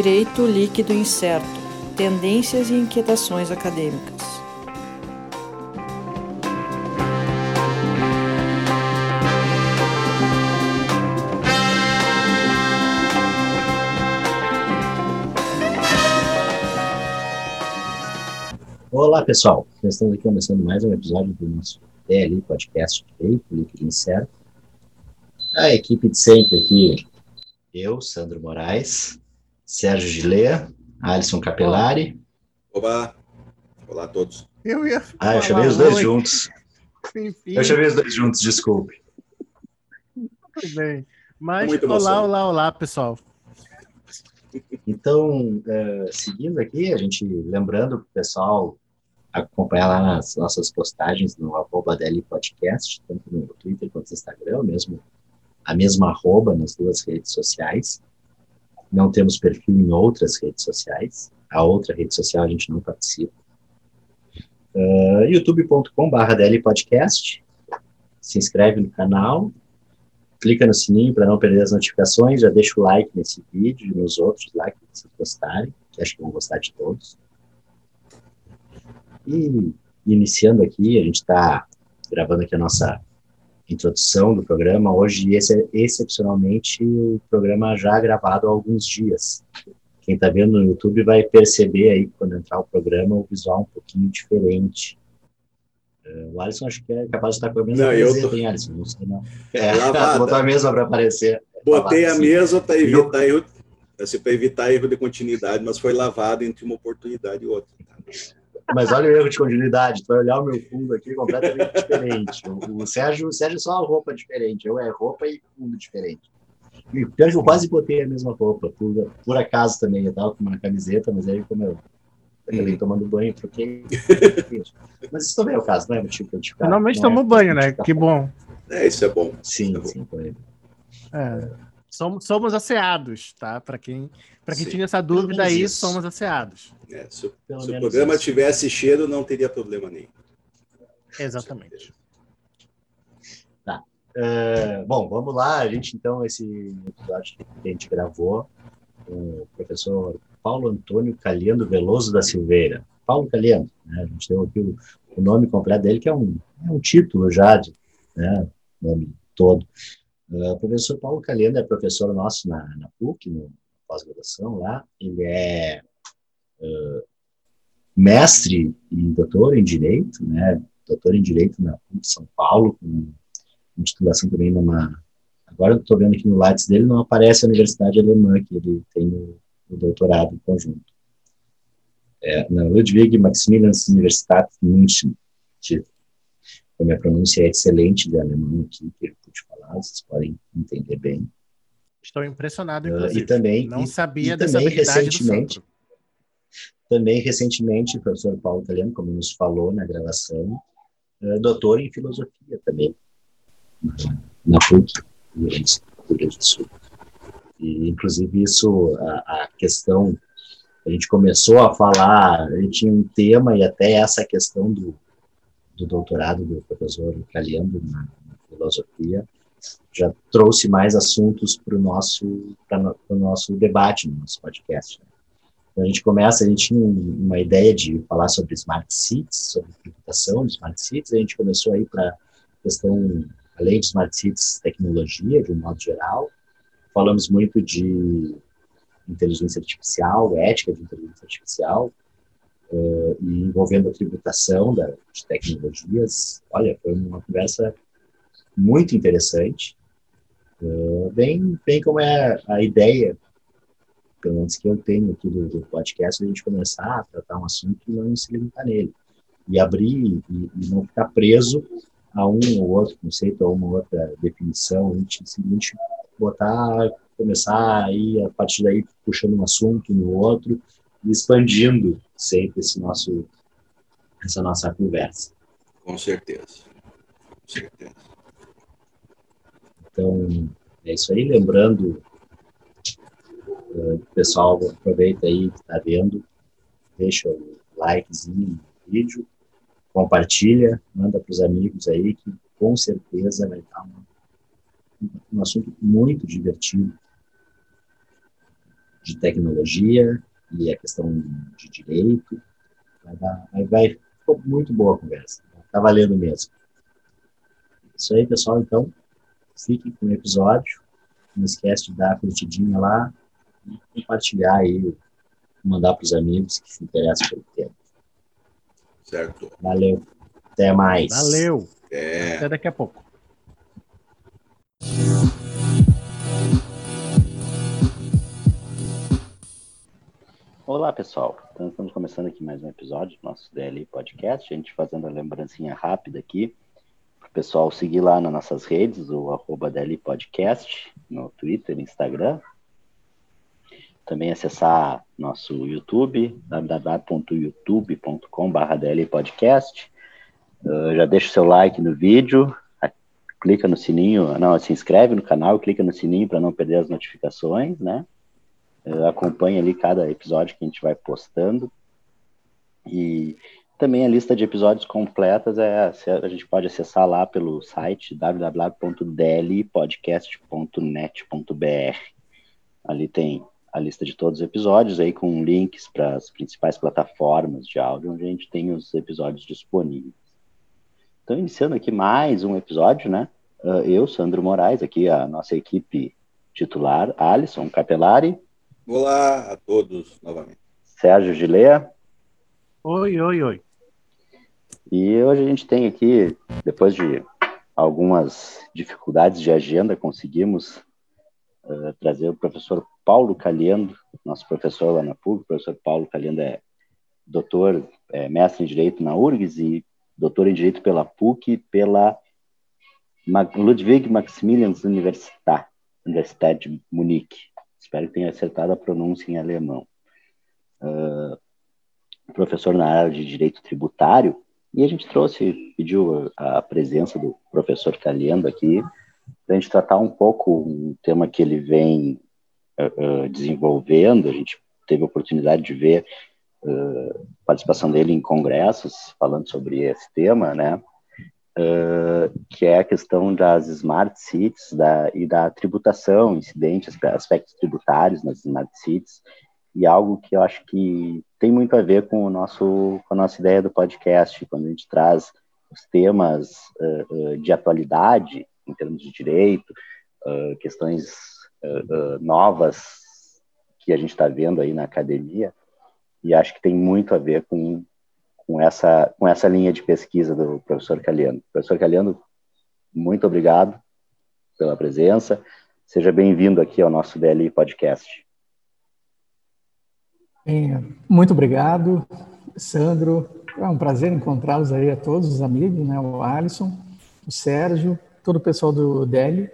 Direito Líquido Incerto Tendências e Inquietações Acadêmicas. Olá, pessoal. Estamos aqui começando mais um episódio do nosso DLI Podcast Direito Líquido Incerto. A equipe de sempre aqui, eu, Sandro Moraes, Sérgio Gilea, Alisson Capelari. Olá. Olá a todos. Eu ia Ah, eu chamei os dois oi. juntos. Enfim. Eu chamei os dois juntos, desculpe. Tudo bem. Mas olá, olá, olá, pessoal. Então, uh, seguindo aqui, a gente lembrando para o pessoal acompanhar lá nas nossas postagens no arroba DL Podcast, tanto no Twitter quanto no Instagram, mesmo a mesma arroba nas duas redes sociais. Não temos perfil em outras redes sociais. A outra rede social a gente não participa. Uh, youtube.com.br DL Podcast. Se inscreve no canal, clica no sininho para não perder as notificações, já deixa o like nesse vídeo e nos outros lá que vocês gostarem, que acho que vão gostar de todos. E iniciando aqui, a gente está gravando aqui a nossa introdução do programa. Hoje, esse é excepcionalmente o programa já gravado há alguns dias. Quem está vendo no YouTube vai perceber aí, quando entrar o programa, o visual um pouquinho diferente. Uh, o Alisson acho que é capaz de estar com a mesma não, tô... hein, Alisson? Não sei não. É, botou a mesma para aparecer. Botei a mesa para evitar, erro, assim, evitar erro de continuidade, mas foi lavado entre uma oportunidade e outra. Mas olha o erro de continuidade. Tu vai olhar o meu fundo aqui completamente diferente. O, o Sérgio, o Sérgio é só uma roupa diferente. Eu é roupa e fundo diferente. E pior eu quase botei a mesma roupa. Por, por acaso também. Eu tava com uma camiseta, mas aí como eu acabei hum. tomando banho, troquei. mas isso também é o caso, não é motivo para ficar. Normalmente tomo é banho, né? Que bom. É, isso é bom. Sim, é sim, foi. É. Somos, somos asseados, tá? Para quem, quem tinha essa dúvida aí, isso. somos asseados. É, se, o, se o programa isso. tivesse cheiro, não teria problema nenhum. Exatamente. Tá. Uh, bom, vamos lá. A gente, então, esse episódio que a gente gravou com o professor Paulo Antônio Calhando Veloso da Silveira. Paulo Calhando, né? a gente deu aqui o, o, nome completo dele, que é um, é um título já, de, né? nome todo. O professor Paulo Calhando é professor nosso na, na PUC, no pós-graduação lá. Ele é uh, mestre e doutor em Direito, né? Doutor em Direito na PUC São Paulo, com titulação também numa... Agora eu estou vendo aqui no Lattes dele, não aparece a Universidade Alemã, que ele tem no, no doutorado em conjunto. É, na Ludwig Maximilian Universität München. A minha pronúncia é excelente de alemão aqui, que eu pude falar, vocês podem entender bem. Estou impressionado, inclusive. Uh, e também, não e, sabia e dessa também, recentemente, também, recentemente, o professor Paulo Italiano, como nos falou na gravação, é doutor em filosofia também, na PUC, no Rio do Sul. E, inclusive, isso, a, a, questão, a gente começou a falar, a gente tinha um tema, e até essa questão do, do doutorado do professor Caliando na, filosofia, já trouxe mais assuntos para o nosso, nosso debate no nosso podcast. Né? Então, a gente começa, a gente tinha uma ideia de falar sobre smart cities, sobre tributação de smart cities, a gente começou aí para questão, além de smart cities, tecnologia, de um modo geral. Falamos muito de inteligência artificial, ética de inteligência artificial, uh, e envolvendo a tributação da, de tecnologias. Olha, foi uma conversa muito interessante, uh, bem, bem como é a ideia pelo menos que eu tenho aqui do, do podcast, a gente começar a tratar um assunto e não se limitar nele. E abrir e, e, não ficar preso a um ou outro conceito, a uma ou outra definição, a gente simplesmente botar, começar aí, a partir daí, puxando um assunto no outro e expandindo sempre esse nosso, essa nossa conversa. Com certeza. Com certeza. Então, é isso aí. Lembrando o pessoal aproveita aí que está vendo, deixa o likezinho no vídeo, compartilha, manda para os amigos aí, que com certeza vai estar um, um assunto muito divertido de tecnologia e a questão de direito. Vai, dar, vai, vai ficou muito boa a conversa. Está valendo mesmo. Isso aí, pessoal. Então, fiquem com o episódio. Não esquece de dar a curtidinha lá e compartilhar aí, mandar para os amigos que se interessam pelo tema. Certo. Valeu. Até mais. Valeu. É. Até daqui a pouco. Olá, pessoal. Então, estamos começando aqui mais um episódio do nosso DLI Podcast. A gente fazendo a lembrancinha rápida aqui para o pessoal seguir lá nas nossas redes, o arroba DLI Podcast, no Twitter, Instagram. Também acessar nosso YouTube, www.youtube.com.br Podcast. Uh, já deixa o seu like no vídeo, clica no sininho, não, se inscreve no canal, clica no sininho para não perder as notificações, né? Acompanhe ali cada episódio que a gente vai postando. E também a lista de episódios completas é a gente pode acessar lá pelo site www.dlpodcast.net.br. Ali tem a lista de todos os episódios aí com links para as principais plataformas de áudio onde a gente tem os episódios disponíveis. Então, iniciando aqui mais um episódio, né? Ah, eu, Sandro Moraes, aqui a nossa equipe titular, Alisson Capelari, Olá a todos novamente. Sérgio Gilea. Oi, oi, oi. E hoje a gente tem aqui, depois de algumas dificuldades de agenda, conseguimos uh, trazer o professor Paulo Caliendo, nosso professor lá na PUC. O professor Paulo Caliendo é doutor, é, mestre em Direito na URGS e doutor em Direito pela PUC pela Ludwig Maximilians Universität, Universidade de Munique. Espero que tenha acertado a pronúncia em alemão. Uh, professor na área de direito tributário, e a gente trouxe, pediu a presença do professor Caliendo aqui, para a gente tratar um pouco um tema que ele vem uh, uh, desenvolvendo. A gente teve a oportunidade de ver participação dele em congressos falando sobre esse tema, né? Uh, que é a questão das smart cities da, e da tributação, incidentes, aspectos tributários nas smart cities, e algo que eu acho que tem muito a ver com, o nosso, com a nossa ideia do podcast, quando a gente traz os temas uh, uh, de atualidade, em termos de direito, questões novas que a gente está vendo aí na academia, e acho que tem muito a ver com com essa, com essa linha de pesquisa do professor Caliano. Professor Caliano, muito obrigado pela presença. Seja bem-vindo aqui ao nosso DLI Podcast. É, muito obrigado, Sandro. É um prazer encontrá-los aí a todos os amigos, né? O Alisson, o Sérgio, todo o pessoal do DELI.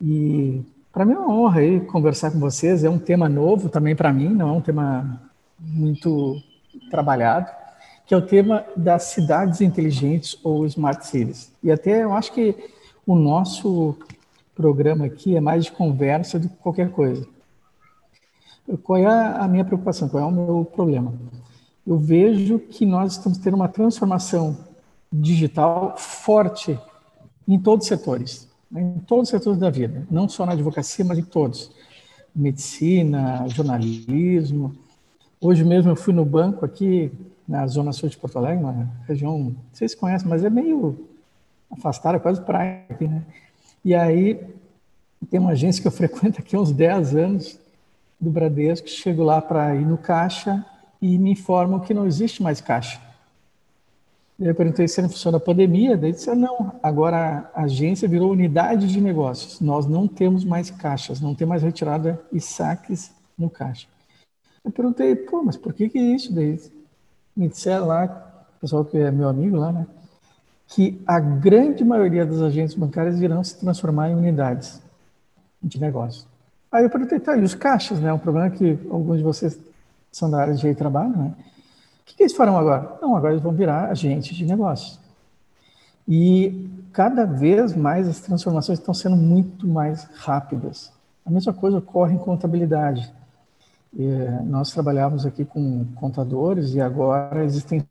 E para mim é uma honra aí conversar com vocês. É um tema novo também para mim, não é um tema muito trabalhado que é o tema das cidades inteligentes ou smart cities. E até eu acho que o nosso programa aqui é mais de conversa do que qualquer coisa. Qual é a minha preocupação? Qual é o meu problema? Eu vejo que nós estamos tendo uma transformação digital forte em todos os setores, né? em todos os setores da vida, não só na advocacia, mas em todos. Medicina, jornalismo. Hoje mesmo eu fui no banco aqui, na zona sul de Porto Alegre, uma região, não sei se mas é meio afastada, quase praia aqui, né? E aí tem uma agência que eu frequento aqui há uns 10 anos, do Bradesco, chego lá para ir no caixa e me informam que não existe mais caixa. Eu perguntei se em função da pandemia, daí disse, não, agora a agência virou unidade de negócios, nós não temos mais caixas, não tem mais retirada e saques no caixa. Eu perguntei, pô, mas por que que é isso? Daí me disseram lá, o pessoal que é meu amigo lá, né, que a grande maioria das agências bancárias irão se transformar em unidades de negócio. Aí eu perguntei, tá, e os caixas, né? Um problema que alguns de vocês são da área de trabalho, né? O que, que eles farão agora? Não, agora eles vão virar agentes de negócio. E cada vez mais as transformações estão sendo muito mais rápidas. A mesma coisa ocorre em contabilidade. É, nós trabalhávamos aqui com contadores e agora existem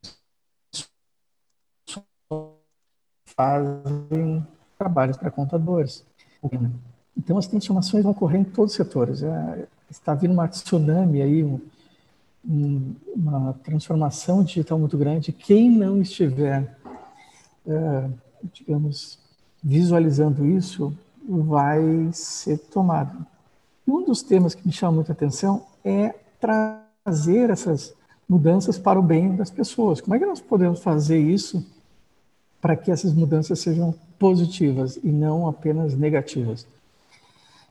fazem trabalhos para contadores. Então as transformações vão ocorrer em todos os setores. É, está vindo uma tsunami aí, um, um, uma transformação digital muito grande. Quem não estiver, é, digamos, visualizando isso, vai ser tomado. E um dos temas que me chama muita atenção é trazer essas mudanças para o bem das pessoas. Como é que nós podemos fazer isso para que essas mudanças sejam positivas e não apenas negativas?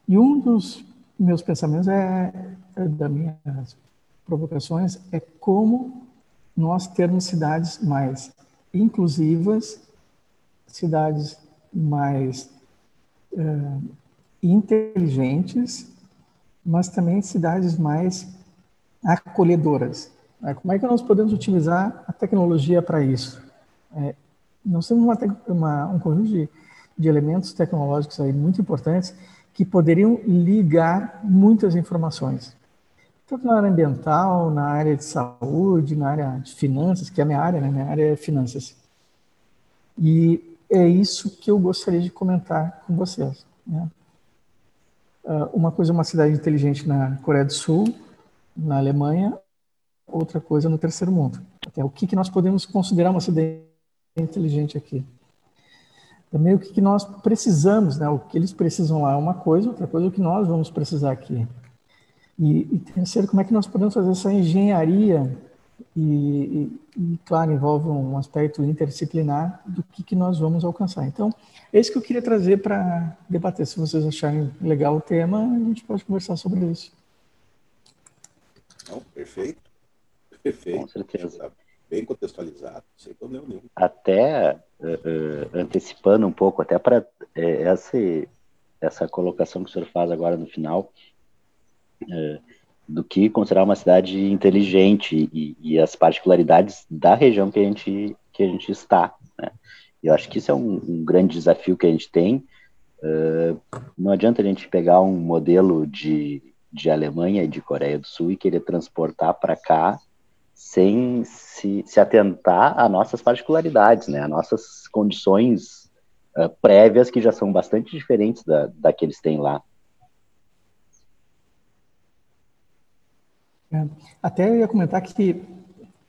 E um dos meus pensamentos é, é das minhas provocações é como nós termos cidades mais inclusivas, cidades mais uh, inteligentes, mas também cidades mais acolhedoras. É, como é que nós podemos utilizar a tecnologia para isso? É, nós temos uma, uma, um conjunto de, de elementos tecnológicos aí muito importantes que poderiam ligar muitas informações, tanto na área ambiental, na área de saúde, na área de finanças, que é a minha área, né? Minha área é finanças. E é isso que eu gostaria de comentar com vocês. Né? Ah, uma coisa é uma cidade inteligente na Coreia do Sul, na Alemanha, outra coisa no terceiro mundo. Até o que, que nós podemos considerar uma cidade inteligente aqui? também o que, que nós precisamos, né? O que eles precisam lá é uma coisa, outra coisa é o que nós vamos precisar aqui. E, e terceiro, como é que nós podemos fazer essa engenharia e, e, e, claro, envolve um aspecto interdisciplinar do que, que nós vamos alcançar. Então, é isso que eu queria trazer para debater. Se vocês acharem legal o tema, a gente pode conversar sobre isso. Não, perfeito. Perfeito. Com certeza bem contextualizado, sem problema nenhum. Até uh, uh, antecipando um pouco, até para uh, essa, essa colocação que o senhor faz agora no final, do que considerar uma cidade inteligente e, e, as particularidades da região que a gente, que a gente está. Né? Eu acho que isso é um, um grande desafio que a gente tem. não adianta a gente pegar um modelo de, de Alemanha e de Coreia do Sul e querer transportar para cá sem se, se atentar a nossas particularidades, né, a nossas condições uh, prévias que já são bastante diferentes da, da que eles têm lá. É, até eu ia comentar que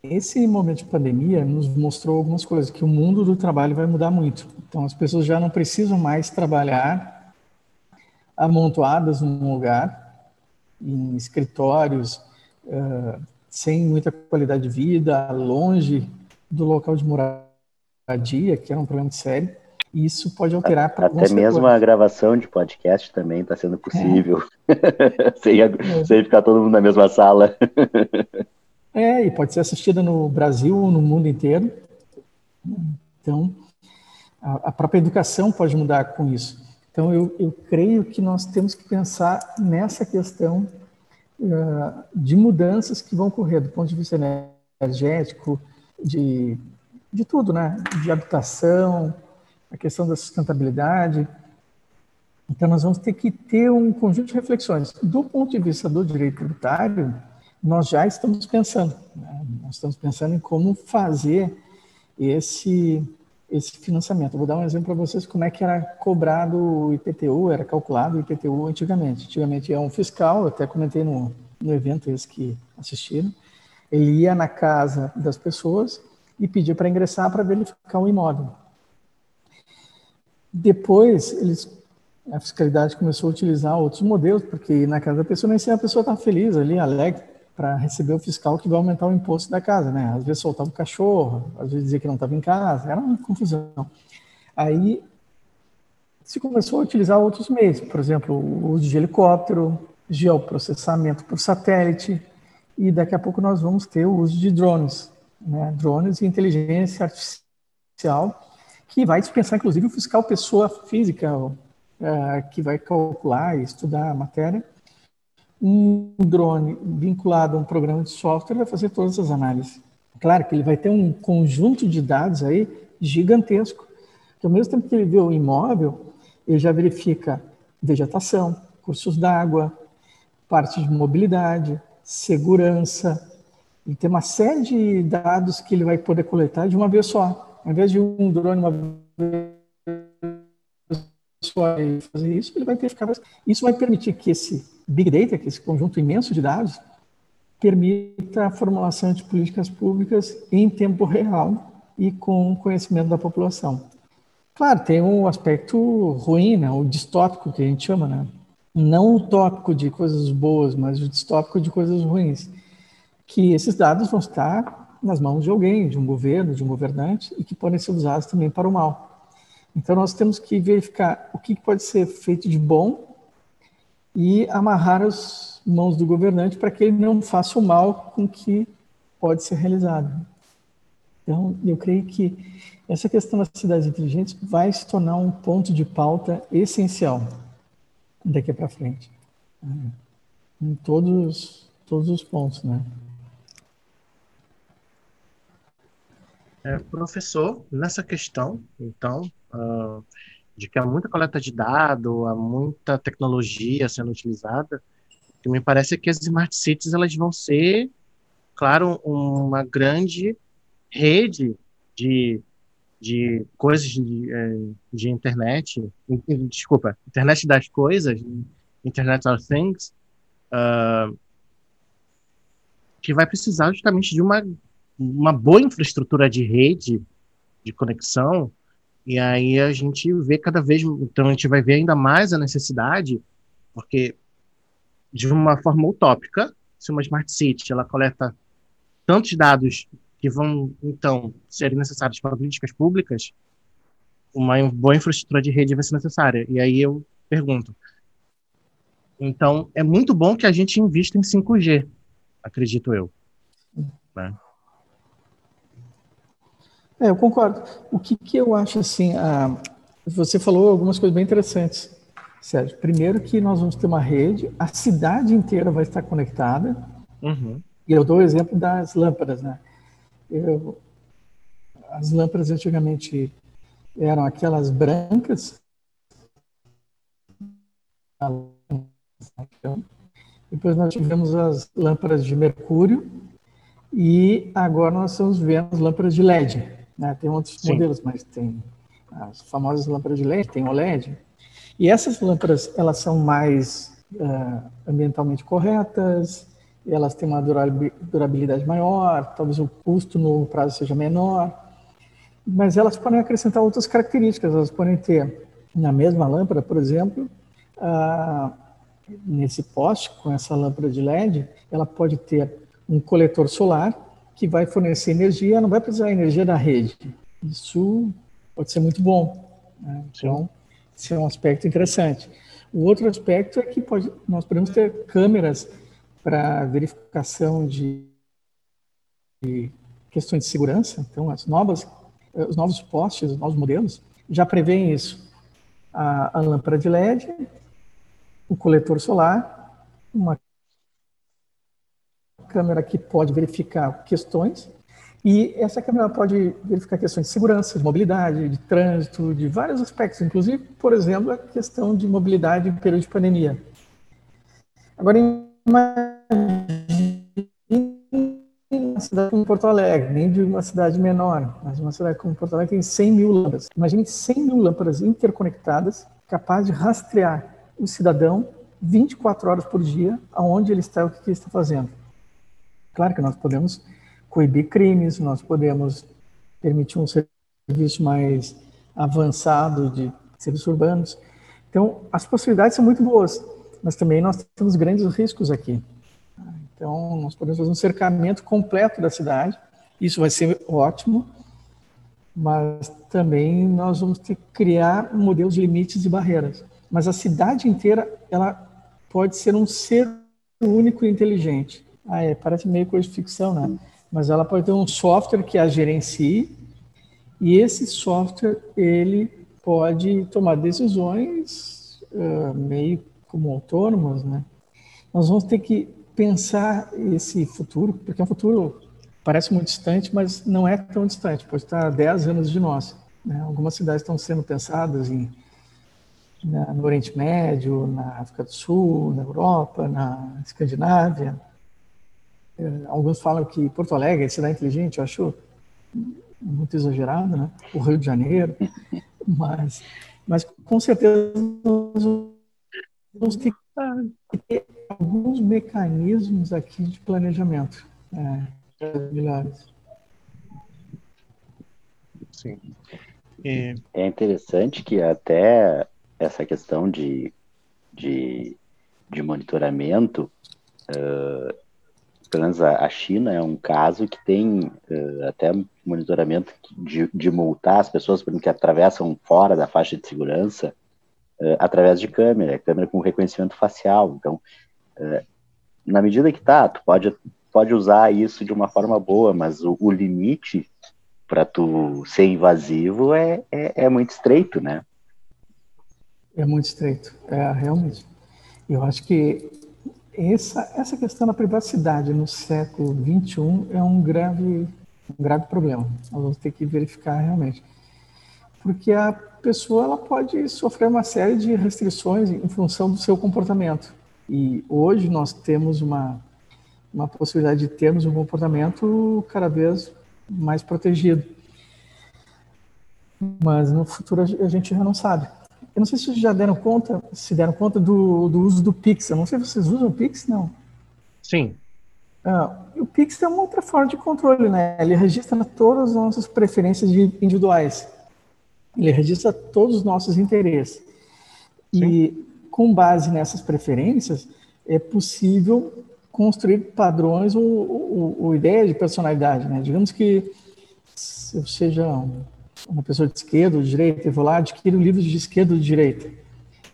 esse momento de pandemia nos mostrou algumas coisas, que o mundo do trabalho vai mudar muito. Então, as pessoas já não precisam mais trabalhar amontoadas num lugar, em escritórios, uh, sem muita qualidade de vida, longe do local de moradia, que era um problema sério. Isso pode alterar para Até mesmo a gravação de podcast também está sendo possível, é. sem, é. sem ficar todo mundo na mesma sala. é, e pode ser assistida no Brasil ou no mundo inteiro. Então, a, a própria educação pode mudar com isso. Então, eu, eu creio que nós temos que pensar nessa questão eh, de mudanças que vão ocorrer do ponto de vista energético, de, de tudo, né? De habitação, a questão da sustentabilidade. Então, nós vamos ter que ter um conjunto de reflexões. Do ponto de vista do direito tributário, nós já estamos pensando. Né? Nós estamos pensando em como fazer esse esse financiamento. Eu vou dar um exemplo para vocês como é que era cobrado o IPTU, era calculado o IPTU antigamente. Antigamente é um fiscal, eu até comentei no, no evento esse que assistiram, ele ia na casa das pessoas e pedia para ingressar para verificar o imóvel. Depois, eles, a fiscalidade começou a utilizar outros modelos, porque na casa da pessoa nem se a pessoa está feliz ali, alegre, para receber o fiscal que vai aumentar o imposto da casa, né? Às vezes soltava o cachorro, às vezes dizia que não estava em casa, era uma confusão. Aí se começou a utilizar outros meios, por exemplo, o uso de helicóptero, geoprocessamento por satélite, e daqui a pouco nós vamos ter o uso de drones, né? drones e inteligência artificial, que vai dispensar, inclusive, o fiscal pessoa física, é, que vai calcular e estudar a matéria, um drone vinculado a um programa de software vai fazer todas as análises. Claro que ele vai ter um conjunto de dados aí gigantesco, que ao mesmo tempo que ele vê o imóvel, ele já verifica vegetação, cursos d'água, parte de mobilidade, segurança, e tem uma série de dados que ele vai poder coletar de uma vez só. Ao invés de um drone uma vai fazer isso, ele vai verificar. Isso vai permitir que esse Big Data, que esse conjunto imenso de dados, permita a formulação de políticas públicas em tempo real e com conhecimento da população. Claro, tem um aspecto ruim, né, o distópico que a gente chama, né? não o tópico de coisas boas, mas o distópico de coisas ruins, que esses dados vão estar nas mãos de alguém, de um governo, de um governante, e que podem ser usados também para o mal. Então nós temos que verificar o que pode ser feito de bom e amarrar as mãos do governante para que ele não faça o mal com que pode ser realizado. Então, eu creio que essa questão das cidades inteligentes vai se tornar um ponto de pauta essencial daqui para frente. Em todos, todos os pontos, né? É, professor, nessa questão, então, uh, de que há muita coleta de dados, há muita tecnologia sendo utilizada, que me parece que as smart cities elas vão ser, claro, uma grande rede de de coisas de, é, de internet, desculpa, internet das coisas, Internet of Things, uh, que vai precisar justamente de uma, uma boa infraestrutura de rede, de conexão, e aí a gente vê cada vez, então a gente vai ver ainda mais a necessidade, porque de uma forma utópica, se uma Smart City ela coleta tantos dados que vão, então, ser necessários para políticas públicas, uma boa infraestrutura de rede vai ser necessária. E aí eu pergunto. Então, é muito bom que a gente invista em 5G, acredito eu. Né? É, eu concordo. O que, que eu acho assim, a, você falou algumas coisas bem interessantes, Sérgio. Primeiro que nós vamos ter uma rede, a cidade inteira vai estar conectada. Uhum. E eu dou o exemplo das lâmpadas, né? Eu, as lâmpadas antigamente eram aquelas brancas. Depois nós tivemos as lâmpadas de mercúrio e agora nós estamos vendo as lâmpadas de LED. Né? Tem outros Sim. modelos, mas tem as famosas lâmpadas de LED, tem OLED. E essas lâmpadas elas são mais uh, ambientalmente corretas, elas têm uma durabilidade maior, talvez o custo no prazo seja menor, mas elas podem acrescentar outras características. Elas podem ter, na mesma lâmpada, por exemplo, ah, nesse poste, com essa lâmpada de LED, ela pode ter um coletor solar que vai fornecer energia, não vai precisar energia da rede. Isso pode ser muito bom. Né? Então, esse é um aspecto interessante. O outro aspecto é que pode, nós podemos ter câmeras para verificação de, de, questões de segurança. Então, as novas, os novos postes, os novos modelos já prevêem isso. A, a lâmpada de LED, o coletor solar, uma câmera que pode verificar questões e essa câmera pode verificar questões de segurança, de mobilidade, de trânsito, de vários aspectos, inclusive, por exemplo, a questão de mobilidade em período de pandemia. Agora, uma cidade como Porto Alegre, nem de uma cidade menor, mas uma cidade como Porto Alegre tem 100 mil lâmpadas. Imagine 100 mil lâmpadas interconectadas, capazes de rastrear o cidadão 24 horas por dia, aonde ele está e o que ele está fazendo. Claro que nós podemos coibir crimes, nós podemos permitir um serviço mais avançado de serviços urbanos. Então, as possibilidades são muito boas mas também nós temos grandes riscos aqui. Então, nós podemos fazer um cercamento completo da cidade, isso vai ser ótimo, mas também nós vamos ter que criar modelos de limites e barreiras. Mas a cidade inteira, ela pode ser um ser único e inteligente. Ah, é, parece meio coisa de ficção, né? Mas ela pode ter um software que a gerencie e esse software, ele pode tomar decisões uh, meio como autônomos, né, nós vamos ter que pensar esse futuro, porque é um futuro parece muito distante, mas não é tão distante, pode estar a 10 anos de nós. Né? Algumas cidades estão sendo pensadas em, na, no Oriente Médio, na África do Sul, na Europa, na Escandinávia. Alguns falam que Porto Alegre é cidade inteligente, eu acho muito exagerado, né? O Rio de Janeiro, mas Mas com certeza nós vamos ter que ter alguns mecanismos aqui de planejamento é, melhores. Sim. É... é interessante que até essa questão de, de, de monitoramento, uh, pelo menos a, China é um caso que tem uh, até monitoramento de, de multar as pessoas exemplo, que atravessam fora da faixa de segurança uh, através de câmera, câmera com reconhecimento facial. Então, na medida que tá, tu pode, pode usar isso de uma forma boa, mas o, o limite para tu ser invasivo é, é, é, muito estreito, né? É muito estreito, é realmente. Eu acho que essa, essa questão da privacidade no século XXI é um grave, um grave problema. Nós vamos ter que verificar realmente. Porque a pessoa ela pode sofrer uma série de restrições em função do seu comportamento. E hoje nós temos uma, uma possibilidade de termos um comportamento cada vez mais protegido. Mas no futuro a gente já não sabe. Eu não sei se vocês já deram conta, se deram conta do, do uso do Pix. Eu não sei se vocês usam o Pix, não. Sim. Ah, o Pix é uma outra forma de controle, né? Ele registra todas as nossas preferências individuais. Ele registra todos os nossos interesses. Sim. E com base nessas preferências, é possível construir padrões ou, ou, ou ideias de personalidade. Né? Digamos que eu seja uma pessoa de esquerda ou de direita, eu vou lá adquirir livros de esquerda ou de direita.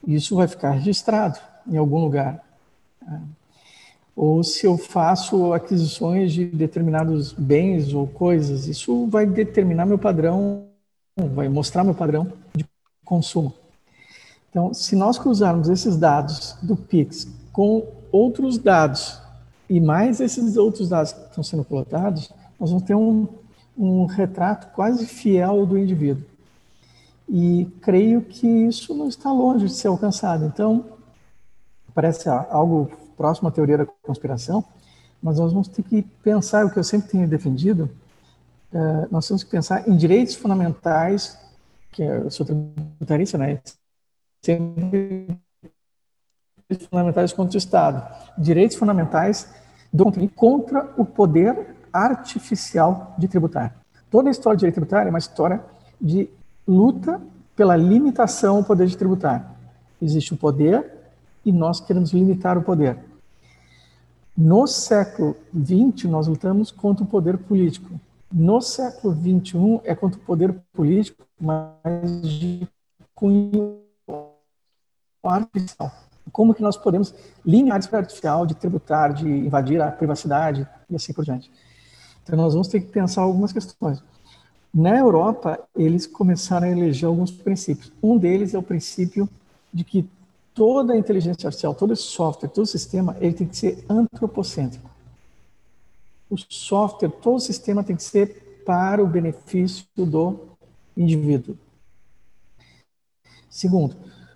Isso vai ficar registrado em algum lugar. Né? Ou se eu faço aquisições de determinados bens ou coisas, isso vai determinar meu padrão, vai mostrar meu padrão de consumo. Então, se nós cruzarmos esses dados do Pix com outros dados e mais esses outros dados que estão sendo coletados, nós vamos ter um, um retrato quase fiel do indivíduo. E creio que isso não está longe de ser alcançado. Então, parece algo próximo à teoria da conspiração, mas nós vamos ter que pensar o que eu sempre tenho defendido. Uh, nós temos que pensar em direitos fundamentais, que eu sou tributarista, né? Sempre direitos fundamentais contra o Estado. Direitos fundamentais contra o poder artificial de tributar. Toda a história de direito tributário é uma história de luta pela limitação ao poder de tributar. Existe o poder e nós queremos limitar o poder. No século XX, nós lutamos contra o poder político. No século XXI, é contra o poder político, mas de cunho artificial como que nós podemos limitar a artificial de tributar, de invadir a privacidade e assim por diante. Então nós vamos ter que pensar algumas questões. Na Europa, eles começaram a eleger alguns princípios. Um deles é o princípio de que toda a inteligência artificial, todo esse software, todo o sistema, ele tem que ser antropocêntrico. O software, todo o sistema tem que ser para o benefício do indivíduo. Segundo,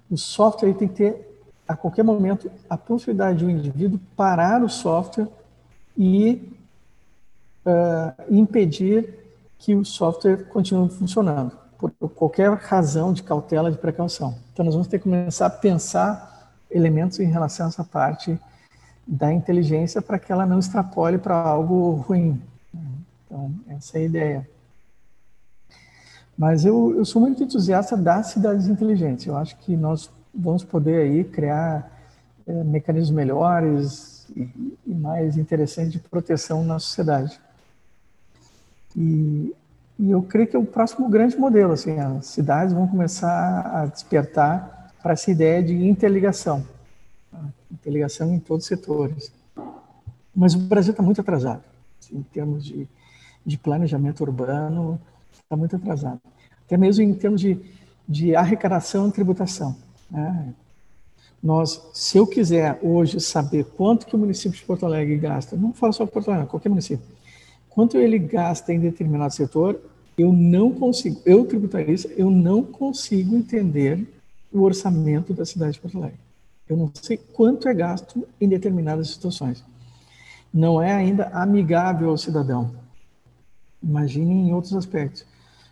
o software tem que ter a qualquer momento a possibilidade de um indivíduo parar o software e uh, impedir que o software continue funcionando, por qualquer razão de cautela, de precaução. Então, nós vamos ter que começar a pensar elementos em relação a essa parte da inteligência para que ela não extrapole para algo ruim. Então, essa é a ideia. Mas eu, eu sou muito entusiasta das cidades inteligentes. Eu acho que nós vamos poder aí criar é, mecanismos melhores e, e, mais interessantes de proteção na sociedade. E, e, eu creio que é o próximo grande modelo, assim, as cidades vão começar a despertar para essa ideia de interligação, tá? interligação em todos os setores. Mas o Brasil está muito atrasado, assim, em termos de, de planejamento urbano, está muito atrasado. Até mesmo em termos de, de arrecadação e tributação. Né? Nós, se eu quiser hoje saber quanto que o município de Porto Alegre gasta, não falo só Porto Alegre, qualquer município, quanto ele gasta em determinado setor, eu não consigo, eu tributarista, eu não consigo entender o orçamento da cidade de Porto Alegre. Eu não sei quanto é gasto em determinadas situações. Não é ainda amigável ao cidadão. Imagine em outros aspectos.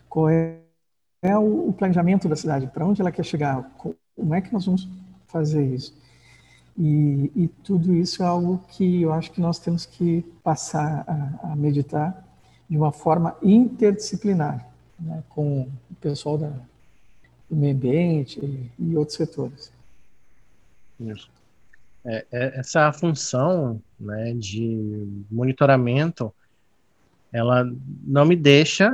Qual é é o, planejamento da cidade, para onde ela quer chegar, como é que nós vamos fazer isso. E, e, tudo isso é algo que eu acho que nós temos que passar a, a meditar de uma forma interdisciplinar, né, com o pessoal da, do meio ambiente e, e outros setores. Isso. É, é, essa função né, de monitoramento, ela não me deixa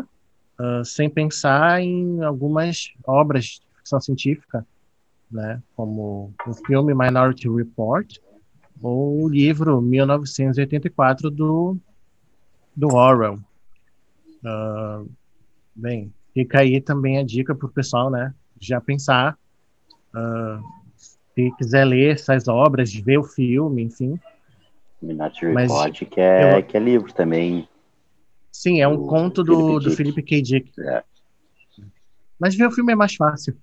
uh, sem pensar em algumas obras de ficção científica né, como o filme Minority Report ou o livro 1984 do, do Orwell. Uh, bem, fica aí também a dica para o pessoal, né, já pensar, uh, se quiser ler essas obras, ver o filme, enfim. Minority Report, que é, eu, que é livro também. Sim, é um conto do, do Philip K. Dick. É. Mas ver o filme é mais fácil.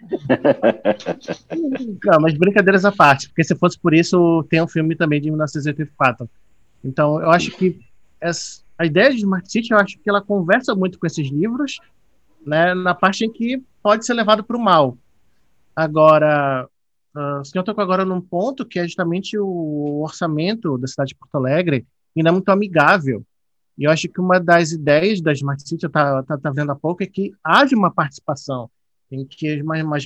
Não, mas brincadeiras à parte, porque se fosse por isso, tem um filme também de 1984. Então, eu acho que essa, a ideia de Smart City, eu acho que ela conversa muito com esses livros, né, na parte em que pode ser levado para o mal. Agora, uh, o senhor tocou agora num ponto que é justamente o orçamento da cidade de Porto Alegre ainda é muito amigável. E eu acho que uma das ideias da Smart City, eu estava vendo há pouco, é que haja uma participação em que uma, uma,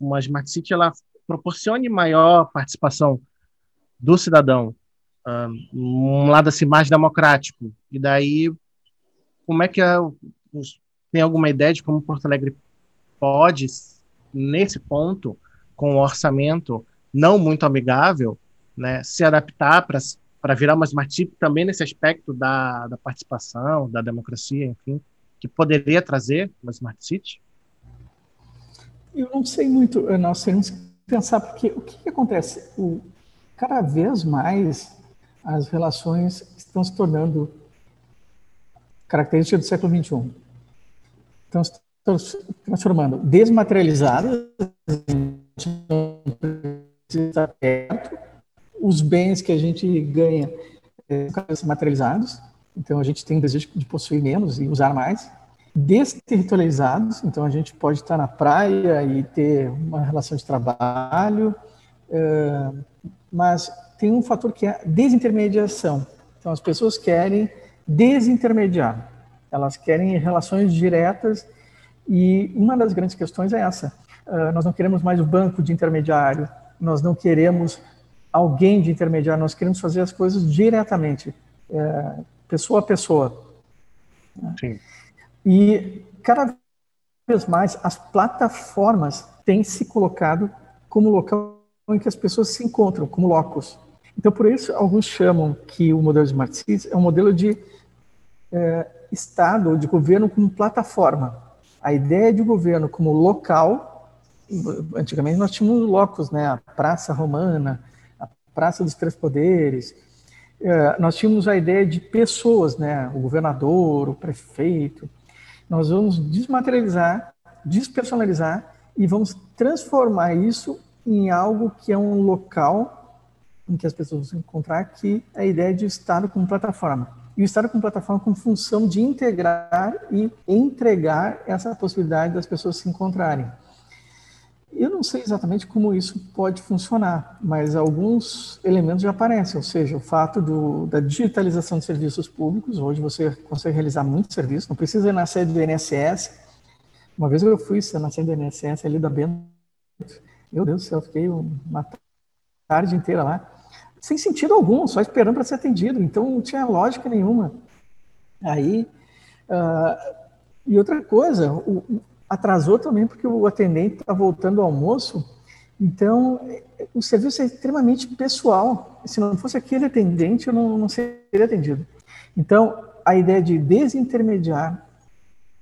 uma Smart City ela proporcione maior participação do cidadão, um lado assim mais democrático. E daí, como é que é, tem alguma ideia de como Porto Alegre pode, nesse ponto, com o orçamento não muito amigável, né, se adaptar para virar uma Smart City também nesse aspecto da, da participação, da democracia, enfim, que poderia trazer uma Smart City? Eu não sei muito, eh, nós temos que pensar, porque o que, que acontece? O, cada vez mais as relações estão se tornando características do século XXI. Estão se transformando desmaterializadas, está perto, os bens que a gente ganha é, são materializados, então a gente tem o desejo de possuir menos e usar mais, desterritorializados, então a gente pode estar na praia e ter uma relação de trabalho, mas tem um fator que é a desintermediação. Então as pessoas querem desintermediar, elas querem relações diretas e uma das grandes questões é essa. Nós não queremos mais o banco de intermediário, nós não queremos alguém de intermediário, nós queremos fazer as coisas diretamente, pessoa a pessoa. Sim. E cada vez mais as plataformas têm se colocado como local em que as pessoas se encontram, como locos. Então, por isso, alguns chamam que o modelo de Smart Cities é um modelo de é, Estado de governo como plataforma. A ideia de governo como local, antigamente nós tínhamos locos, né? a Praça Romana, a Praça dos Três Poderes, é, nós tínhamos a ideia de pessoas, né? o governador, o prefeito, nós vamos desmaterializar, despersonalizar e vamos transformar isso em algo que é um local em que as pessoas vão encontrar que é a ideia de Estado como plataforma. E o Estado como plataforma com função de integrar e entregar essa possibilidade das pessoas se encontrarem. Eu não sei exatamente como isso pode funcionar, mas alguns elementos já aparecem, ou seja, o fato do, da digitalização de serviços públicos. Hoje você consegue realizar muito serviço, não precisa ir na sede do INSS. Uma vez eu fui na sede do INSS ali da Bento, meu Deus do céu, fiquei uma tarde inteira lá, sem sentido algum, só esperando para ser atendido, então não tinha lógica nenhuma. Aí, uh, e outra coisa, o, atrasou também porque o atendente está voltando ao almoço, então o serviço é extremamente pessoal. Se não fosse aquele atendente, eu não, não seria atendido. Então, a ideia de desintermediar,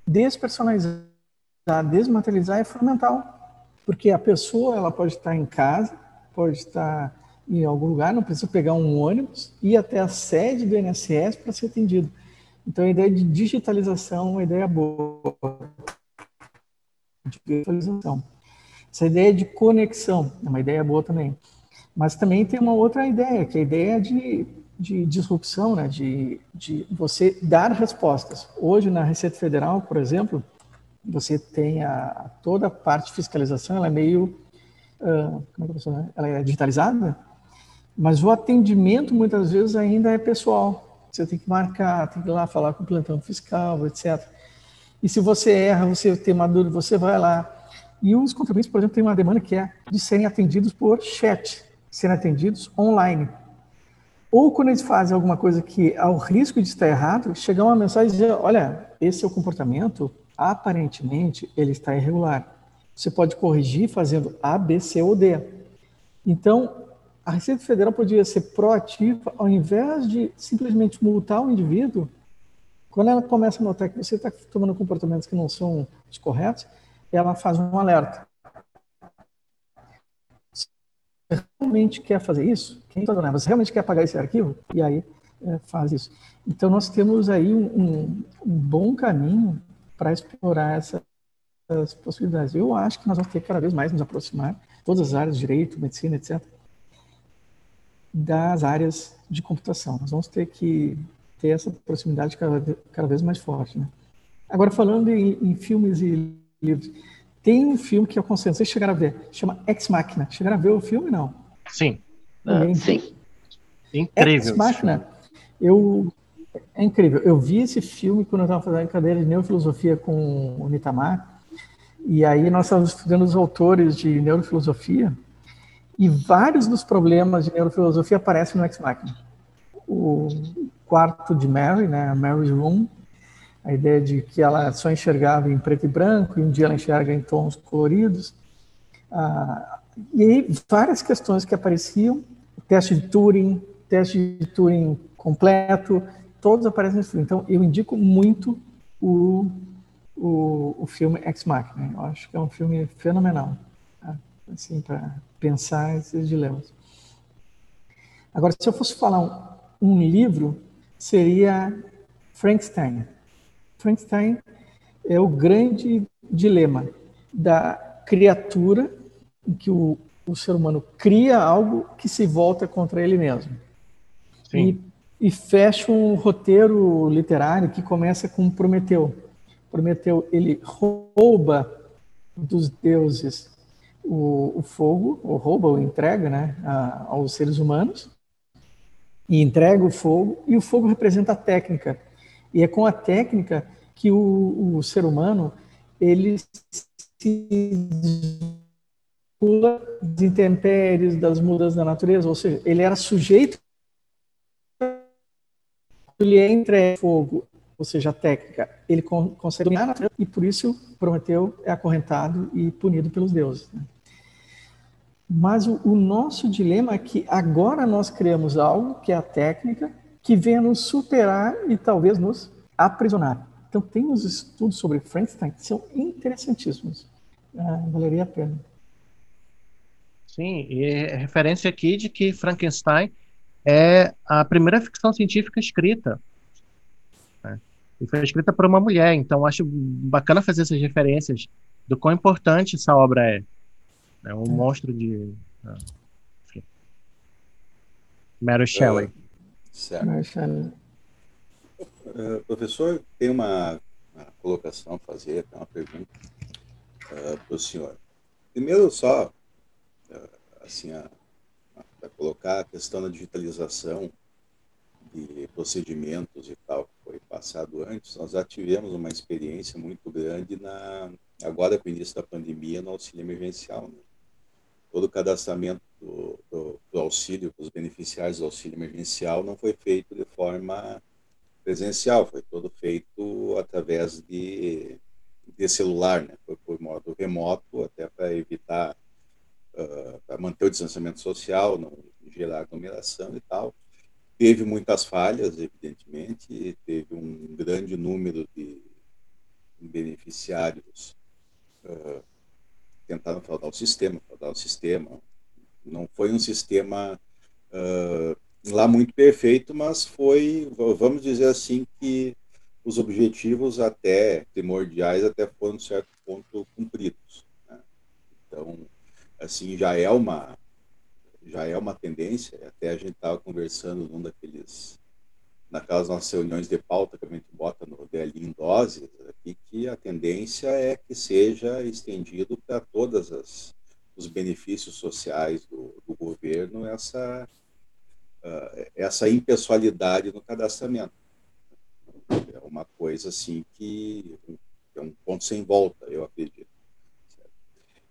despersonalizar, desmaterializar é fundamental, porque a pessoa ela pode estar em casa, pode estar em algum lugar, não precisa pegar um ônibus e ir até a sede do INSS para ser atendido. Então, a ideia de digitalização é uma ideia boa de virtualização. Essa ideia de conexão é uma ideia boa também. Mas também tem uma outra ideia, que é a ideia de, de disrupção, né? de, de você dar respostas. Hoje, na Receita Federal, por exemplo, você tem a, toda a parte de fiscalização, ela é meio, uh, como é que eu Ela é digitalizada, mas o atendimento muitas vezes ainda é pessoal. Você tem que marcar, tem que ir lá falar com o plantão fiscal, etc. E se você erra, você tem uma dúvida, você vai lá. E os contribuintes, por exemplo, têm uma demanda que é de serem atendidos por chat, serem atendidos online. Ou quando eles fazem alguma coisa que há o risco de estar errado, chegar uma mensagem dizendo, olha, esse é o comportamento, aparentemente ele está irregular. Você pode corrigir fazendo A, B, C ou D. Então, a Receita Federal podia ser proativa, ao invés de simplesmente multar o indivíduo, quando ela começa a notar que você está tomando comportamentos que não são os corretos, ela faz um alerta realmente quer fazer isso, quem está você realmente quer apagar esse arquivo? E aí é, faz isso. Então nós temos aí um, um, bom caminho para explorar essa, essas possibilidades. Eu acho que nós vamos ter cada vez mais nos aproximar, todas as áreas, direito, medicina, etc., das áreas de computação. Nós vamos ter que ter essa proximidade cada, cada vez mais forte. Né? Agora, falando em, em filmes e livros, tem um filme que eu aconselho, vocês chegaram a ver, chama Ex Machina. Chegaram a ver o filme, não? Sim. Uh, sim. Incrível. Ex Machina, eu, é incrível. Eu vi esse filme quando eu estava fazendo cadeira de neurofilosofia com o Nitamar, e aí nós estávamos estudando os autores de neurofilosofia, e vários dos problemas de neurofilosofia aparecem no Ex Machina. O quarto de Mary, né, Mary's Room, a ideia de que ela só enxergava em preto e branco, e um dia ela enxerga em tons coloridos. Ah, e aí, várias questões que apareciam, o teste de Turing, teste de Turing completo, todos aparecem nesse filme. Então, eu indico muito o, o, o filme Ex Machina. Eu acho que é um filme fenomenal, tá? assim, para pensar esses dilemas. Agora, se eu fosse falar um, um livro, seria Frankenstein, Frankenstein é o grande dilema da criatura em que o, o ser humano cria algo que se volta contra ele mesmo. E, e, fecha um roteiro literário que começa com Prometeu. Prometeu, ele rouba dos deuses o, o fogo, ou rouba ou entrega né, a, aos seres humanos, e entrega o fogo, e o fogo representa a técnica e é com a técnica que o, o ser humano ele se pula das intempéries, das mudas da natureza, ou seja, ele era sujeito ele entra fogo, ou seja, a técnica, ele consegue dominar e por isso Prometeu é acorrentado e punido pelos deuses. Né? Mas o, o, nosso dilema é que agora nós criamos algo que é a técnica que venha nos superar e talvez nos aprisionar. Então, tem uns estudos sobre Frankenstein que são interessantíssimos. Ah, valeria a pena. Sim, e é referência aqui de que Frankenstein é a primeira ficção científica escrita. Né? E foi escrita por uma mulher, então acho bacana fazer essas referências do quão importante essa obra é. É um é. monstro de. Ah, Mary Shelley. Certo. Uh, professor, tem uma, uma, colocação a fazer, uma pergunta uh, para o senhor. Primeiro, só, uh, assim, para colocar a questão da digitalização de procedimentos e tal, que foi passado antes, nós já tivemos uma experiência muito grande na agora com o início da pandemia no auxílio emergencial. Né? Todo o cadastramento do, do, do auxílio, os beneficiários do auxílio emergencial não foi feito de forma presencial, foi todo feito através de, de celular, né? Foi por modo remoto, até para evitar, uh, para manter o distanciamento social, não gerar aglomeração e tal. Teve muitas falhas, evidentemente, teve um grande número de beneficiários tentaram fraudar o sistema, fraudar o sistema. Não foi um sistema uh, lá muito perfeito, mas foi, vamos dizer assim, que os objetivos até primordiais até foram um certo ponto cumpridos. Né? Então, assim, já é uma já é uma tendência. Até a gente estava conversando num daqueles naquelas nossas reuniões de pauta que a gente bota no DLI em doses, aqui, que a tendência é que seja estendido para todas as os benefícios sociais do, do governo essa uh, essa impessoalidade no cadastramento. É uma coisa assim que é um ponto sem volta eu acredito.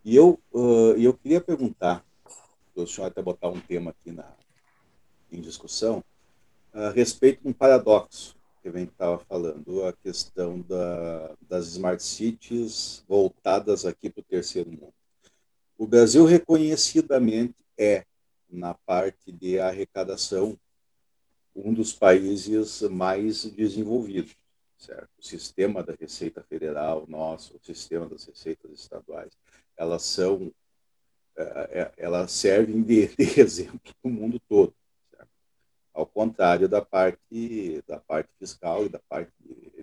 E eu uh, eu queria perguntar o senhor até botar um tema aqui na em discussão a respeito de um paradoxo que a gente estava falando, a questão da, das smart cities voltadas aqui para o terceiro mundo. O Brasil reconhecidamente é, na parte de arrecadação, um dos países mais desenvolvidos. Certo? O sistema da Receita Federal, nosso, o sistema das receitas estaduais, elas são, eh, eh, elas servem de, de exemplo para o mundo todo ao contrário da parte da parte fiscal e da parte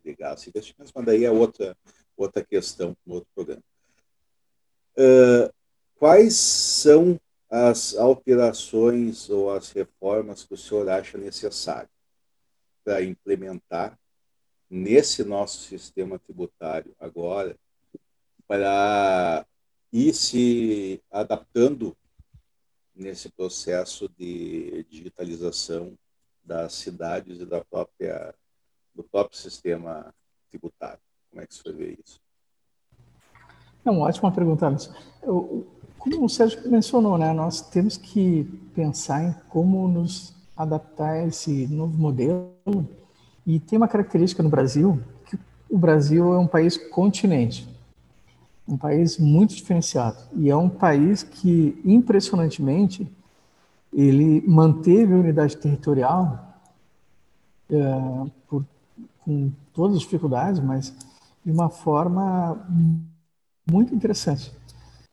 de, gastos e investimentos, mas daí é outra outra questão, um outro programa. Uh, quais são as alterações ou as reformas que o senhor acha necessário para implementar nesse nosso sistema tributário agora, para ir se adaptando nesse processo de digitalização das cidades e da própria do próprio sistema tributário. Como é que você vê isso? É uma ótima pergunta, Alisson. Como o Sérgio mencionou, né, nós temos que pensar em como nos adaptar a esse novo modelo. E tem uma característica no Brasil, que o Brasil é um país continente, um país muito diferenciado. E é um país que, impressionantemente, ele manteve a unidade territorial é, por, com todas as dificuldades, mas de uma forma muito interessante.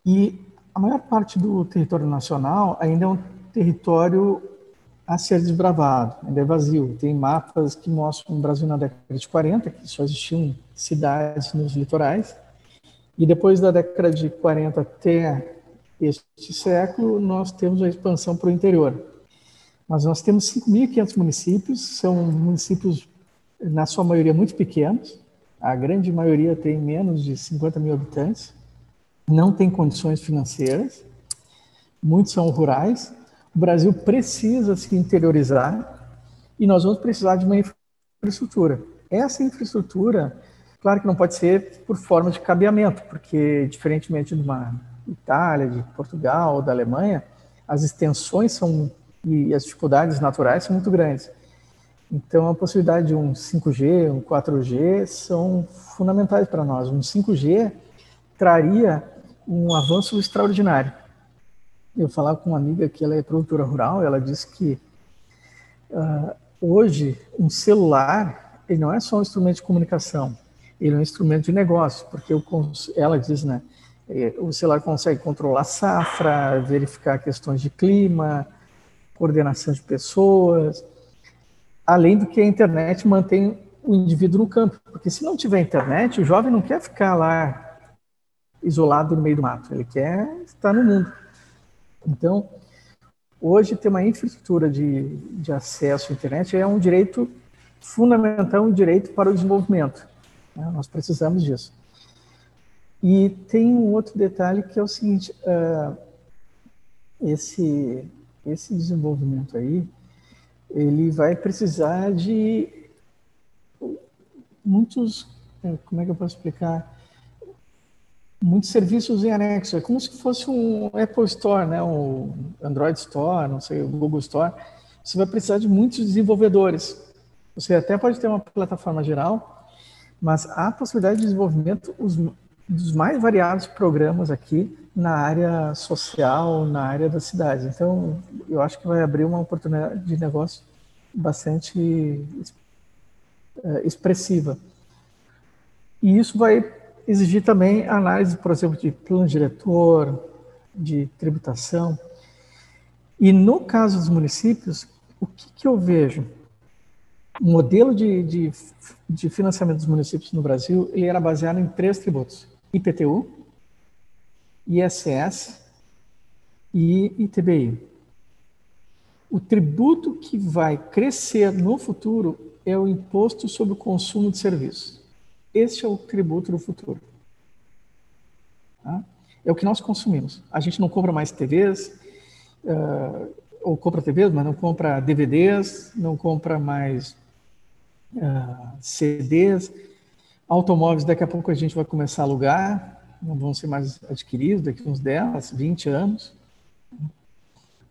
E a maior parte do território nacional ainda é um território a ser desbravado, ainda é vazio. Tem mapas que mostram o Brasil na década de 40, que só existiam cidades nos litorais, e depois da década de 40 até este século, nós temos a expansão para o interior. Mas nós temos 5.500 municípios, são municípios, na sua maioria, muito pequenos, a grande maioria tem menos de 50 mil habitantes, não tem condições financeiras, muitos são rurais. O Brasil precisa se interiorizar e nós vamos precisar de uma infraestrutura. Essa infraestrutura, claro que não pode ser por forma de cabeamento, porque, diferentemente de uma Itália, de Portugal, da Alemanha, as extensões são e as dificuldades naturais são muito grandes. Então, a possibilidade de um 5G, um 4G são fundamentais para nós. Um 5G traria um avanço extraordinário. Eu falava com uma amiga que ela é produtora rural, ela disse que uh, hoje um celular ele não é só um instrumento de comunicação, ele é um instrumento de negócio, porque eu, ela diz, né, o celular consegue controlar safra, verificar questões de clima, coordenação de pessoas, além do que a internet mantém o indivíduo no campo. Porque se não tiver internet, o jovem não quer ficar lá isolado no meio do mato, ele quer estar no mundo. Então, hoje ter uma infraestrutura de, de acesso à internet é um direito fundamental, um direito para o desenvolvimento. Né? Nós precisamos disso. E tem um outro detalhe que é o seguinte: uh, esse, esse desenvolvimento aí, ele vai precisar de muitos, como é que eu posso explicar? Muitos serviços em anexo. É como se fosse um Apple Store, né? um Android Store, não sei, o Google Store. Você vai precisar de muitos desenvolvedores. Você até pode ter uma plataforma geral, mas a possibilidade de desenvolvimento, os, dos mais variados programas aqui na área social, na área da cidade. Então, eu acho que vai abrir uma oportunidade de negócio bastante é, expressiva. E isso vai exigir também análise, por exemplo, de plano diretor, de tributação. E no caso dos municípios, o que, que eu vejo? O modelo de, de, de financiamento dos municípios no Brasil ele era baseado em três tributos IPTU, ISS e ITBI. O tributo que vai crescer no futuro é o imposto sobre o consumo de serviços. Este é o tributo do futuro. Tá? É o que nós consumimos. A gente não compra mais TVs, uh, ou compra TVs, mas não compra DVDs, não compra mais uh, CDs. Automóveis, daqui a pouco a gente vai começar a alugar, não vão ser mais adquiridos daqui uns 10, 20 anos.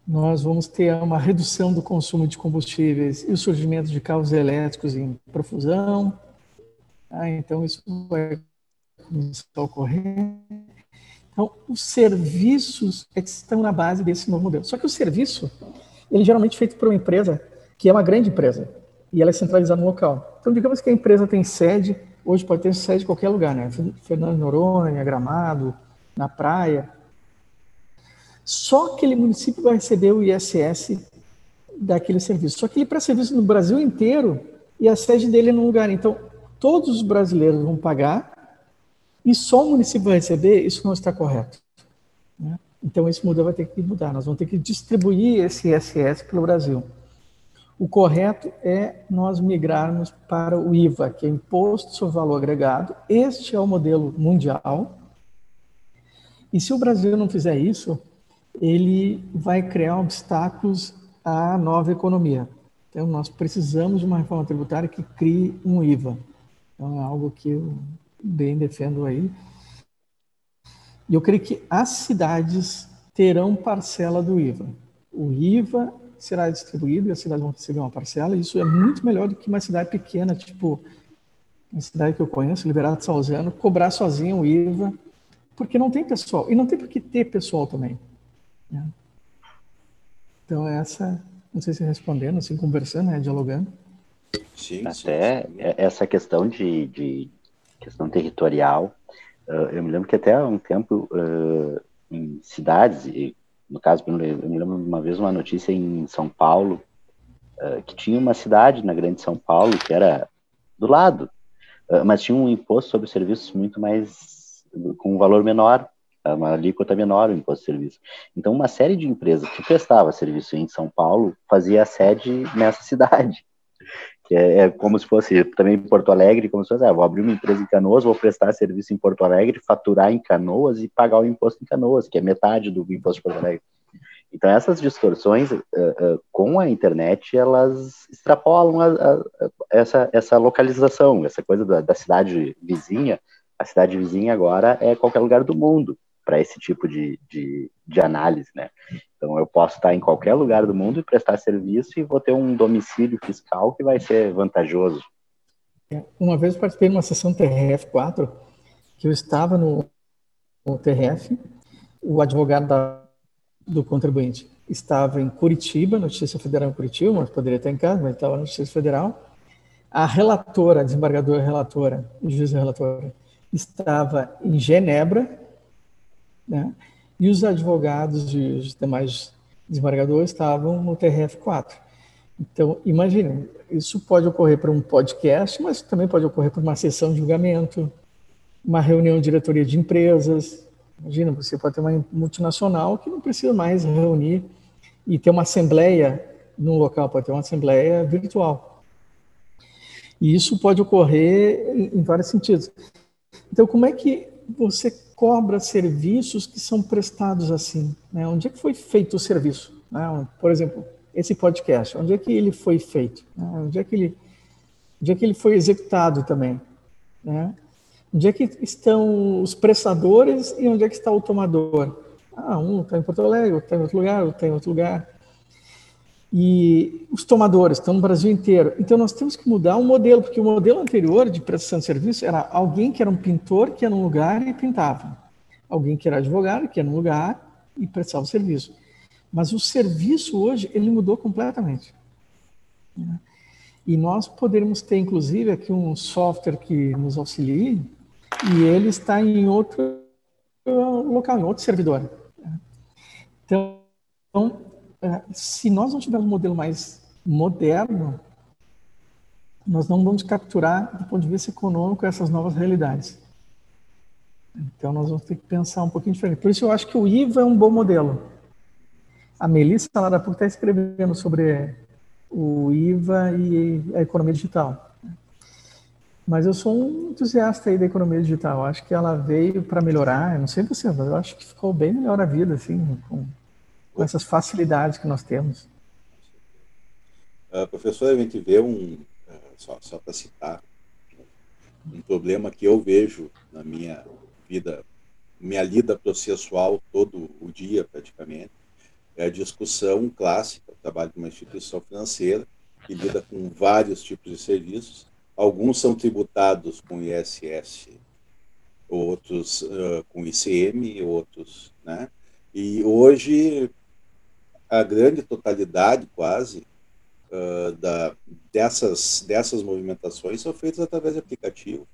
Nós vamos ter uma redução do consumo de combustíveis e o surgimento de carros elétricos em profusão. Ah, então, isso vai começar a ocorrer. Então, os serviços é estão na base desse novo modelo. Só que o serviço, ele é geralmente feito por uma empresa que é uma grande empresa e ela é centralizada no local. Então, digamos que a empresa tem sede, hoje pode ter sede em qualquer lugar, né? Fernando Noronha, Gramado, na praia. Só aquele município vai receber o ISS daquele serviço. Só que ele presta serviço no Brasil inteiro e a sede dele é num lugar. Então, todos os brasileiros vão pagar e só o município vai receber, isso não está correto. Né? Então, esse modelo vai ter que mudar. Nós vamos ter que distribuir esse ISS pelo Brasil. O correto é nós migrarmos para o IVA, que é Imposto sobre Valor Agregado. Este é o modelo mundial. E se o Brasil não fizer isso, ele vai criar obstáculos à nova economia. Então, nós precisamos de uma reforma tributária que crie um IVA. Então, é algo que eu bem defendo aí. E eu creio que as cidades terão parcela do IVA. O IVA será distribuído e as cidades vão receber uma parcela. Isso é muito melhor do que uma cidade pequena, tipo uma cidade que eu conheço, Liberato Salzano, cobrar sozinho o IVA, porque não tem pessoal. E não tem por que ter pessoal também. Né? Então, essa, não sei se respondendo, assim, conversando, né, dialogando. Sim, Até sim, sim. essa questão de, de questão territorial. Uh, eu me lembro que até há um tempo, uh, em cidades, e no caso, eu me lembro uma vez uma notícia em São Paulo, uh, que tinha uma cidade na Grande São Paulo que era do lado, mas tinha um imposto sobre serviços muito mais, com um valor menor, uma alíquota menor o imposto de serviço. Então, uma série de empresas que prestava serviço em São Paulo fazia sede nessa cidade que é, é, como se fosse também em Porto Alegre, como se fosse, ah, vou abrir uma empresa em Canoas, vou prestar serviço em Porto Alegre, faturar em Canoas e pagar o imposto em Canoas, que é metade do imposto de Porto Alegre. Então essas distorções uh, uh, com a internet elas extrapolam a, a, a, essa essa localização, essa coisa da, da cidade vizinha. A cidade vizinha agora é qualquer lugar do mundo para esse tipo de, de, de, análise, né? Então, eu posso estar em qualquer lugar do mundo e prestar serviço e vou ter um domicílio fiscal que vai ser vantajoso. Uma vez eu participei de uma sessão TRF4, que eu estava no, no TRF, o advogado da, do contribuinte estava em Curitiba, Justiça Federal em Curitiba, mas poderia estar em casa, mas estava na Justiça Federal. A relatora, a desembargadora relatora, juiz relatora, estava em Genebra, né? e os advogados e os demais desembargadores estavam no TRF4. Então, imaginem, isso pode ocorrer para um podcast, mas também pode ocorrer para uma sessão de julgamento, uma reunião de diretoria de empresas. Imagina, você pode ter uma multinacional que não precisa mais reunir e ter uma assembleia num local, pode ter uma assembleia virtual. E isso pode ocorrer em vários sentidos. Então, como é que você cobra serviços que são prestados assim? Né? Onde é que foi feito o serviço? Né? Por exemplo, esse podcast, onde é que ele foi feito? Né? Onde, é que ele, onde é que ele foi executado também? Né? Onde é que estão os prestadores e onde é que está o tomador? Ah, um está em Porto Alegre, outro está em outro lugar, outro está em outro lugar. E os tomadores estão no Brasil inteiro. Então nós temos que mudar o modelo, porque o modelo anterior de prestação de serviço era alguém que era um pintor que ia num lugar e pintava. Alguém que era advogado que ia num lugar e prestava o serviço. Mas o serviço hoje, ele mudou completamente. E nós poderíamos ter, inclusive, aqui um software que nos auxilie e ele está em outro local, em outro servidor. Então, se nós não tivermos um modelo mais moderno, nós não vamos capturar, do ponto de vista econômico, essas novas realidades. Então, nós vamos ter que pensar um pouquinho diferente. Por isso, eu acho que o IVA é um bom modelo. A Melissa lá da PUC está escrevendo sobre o IVA e a economia digital. Mas eu sou um entusiasta aí da economia digital. Acho que ela veio para melhorar. Eu não sei você, mas eu acho que ficou bem melhor a vida, assim, com, com essas facilidades que nós temos. Uh, professor, a gente vê um, uh, só, só para citar, um problema que eu vejo na minha vida, minha lida processual todo o dia praticamente, é a discussão clássica. Eu trabalho uma instituição financeira que lida com vários tipos de serviços. Alguns são tributados com ISS, outros uh, com ICM, outros, né? E hoje a grande totalidade, quase, uh, da, dessas, dessas movimentações são feitas através de aplicativo.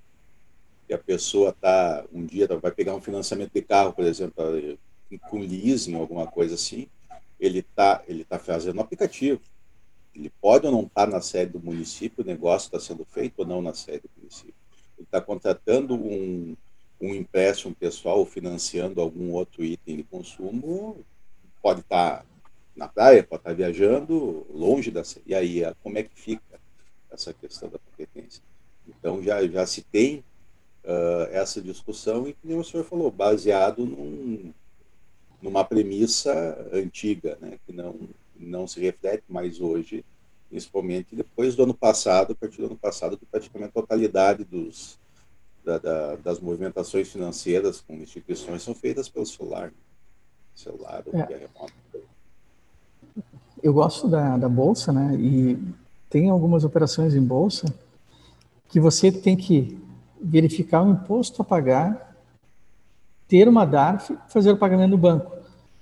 E a pessoa está, um dia, vai pegar um financiamento de carro, por exemplo, com leasing, alguma coisa assim, ele está ele tá fazendo um aplicativo. Ele pode ou não estar tá na sede do município, o negócio está sendo feito ou não na sede do município. Ele está contratando um, um empréstimo pessoal, financiando algum outro item de consumo, pode estar tá na praia, pode estar viajando longe da. E aí, como é que fica essa questão da competência? Então, já, já se tem uh, essa discussão e, como o senhor falou, baseado num, numa premissa antiga, né, que não, não se reflete mais hoje, principalmente depois do ano passado, a partir do ano passado, que praticamente a totalidade dos, da, da, das movimentações financeiras com instituições são feitas pelo celular. Celular ou é. via remota. Eu gosto da, da bolsa, né? E tem algumas operações em bolsa que você tem que verificar o imposto a pagar ter uma DARF fazer o pagamento no banco.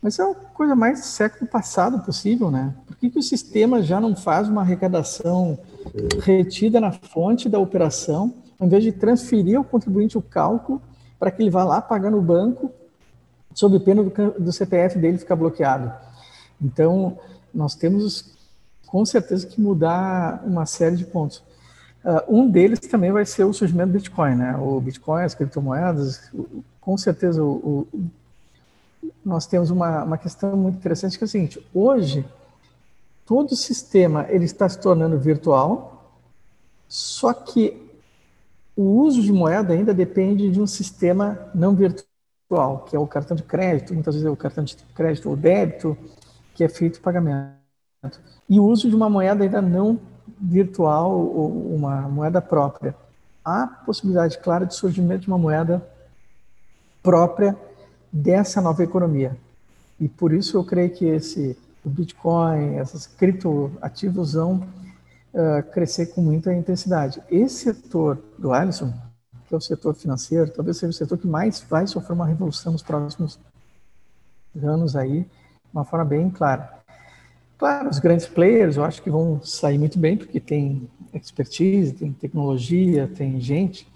Mas é a coisa mais século passado possível, né? Por que, que o sistema já não faz uma arrecadação retida na fonte da operação, ao invés de transferir ao contribuinte o cálculo para que ele vá lá pagar no banco, sob pena do, do CPF dele ficar bloqueado? Então, nós temos com certeza que mudar uma série de pontos. Uh, um deles também vai ser o surgimento do Bitcoin, né? O Bitcoin, as criptomoedas, com certeza o, o, nós temos uma, uma questão muito interessante que é o seguinte: hoje todo o sistema ele está se tornando virtual, só que o uso de moeda ainda depende de um sistema não virtual, que é o cartão de crédito, muitas vezes é o cartão de crédito ou débito, que é feito o pagamento. E o uso de uma moeda ainda não virtual ou uma moeda própria. Há possibilidade clara de surgimento de uma moeda própria dessa nova economia. E por isso eu creio que esse o Bitcoin, essas criptoativos vão uh, crescer com muita intensidade. Esse setor do Alisson, que é o setor financeiro, talvez seja o setor que mais vai sofrer uma revolução nos próximos anos aí, uma forma bem clara. Claro, os grandes players eu acho que vão sair muito bem, porque tem expertise, tem tecnologia, tem gente,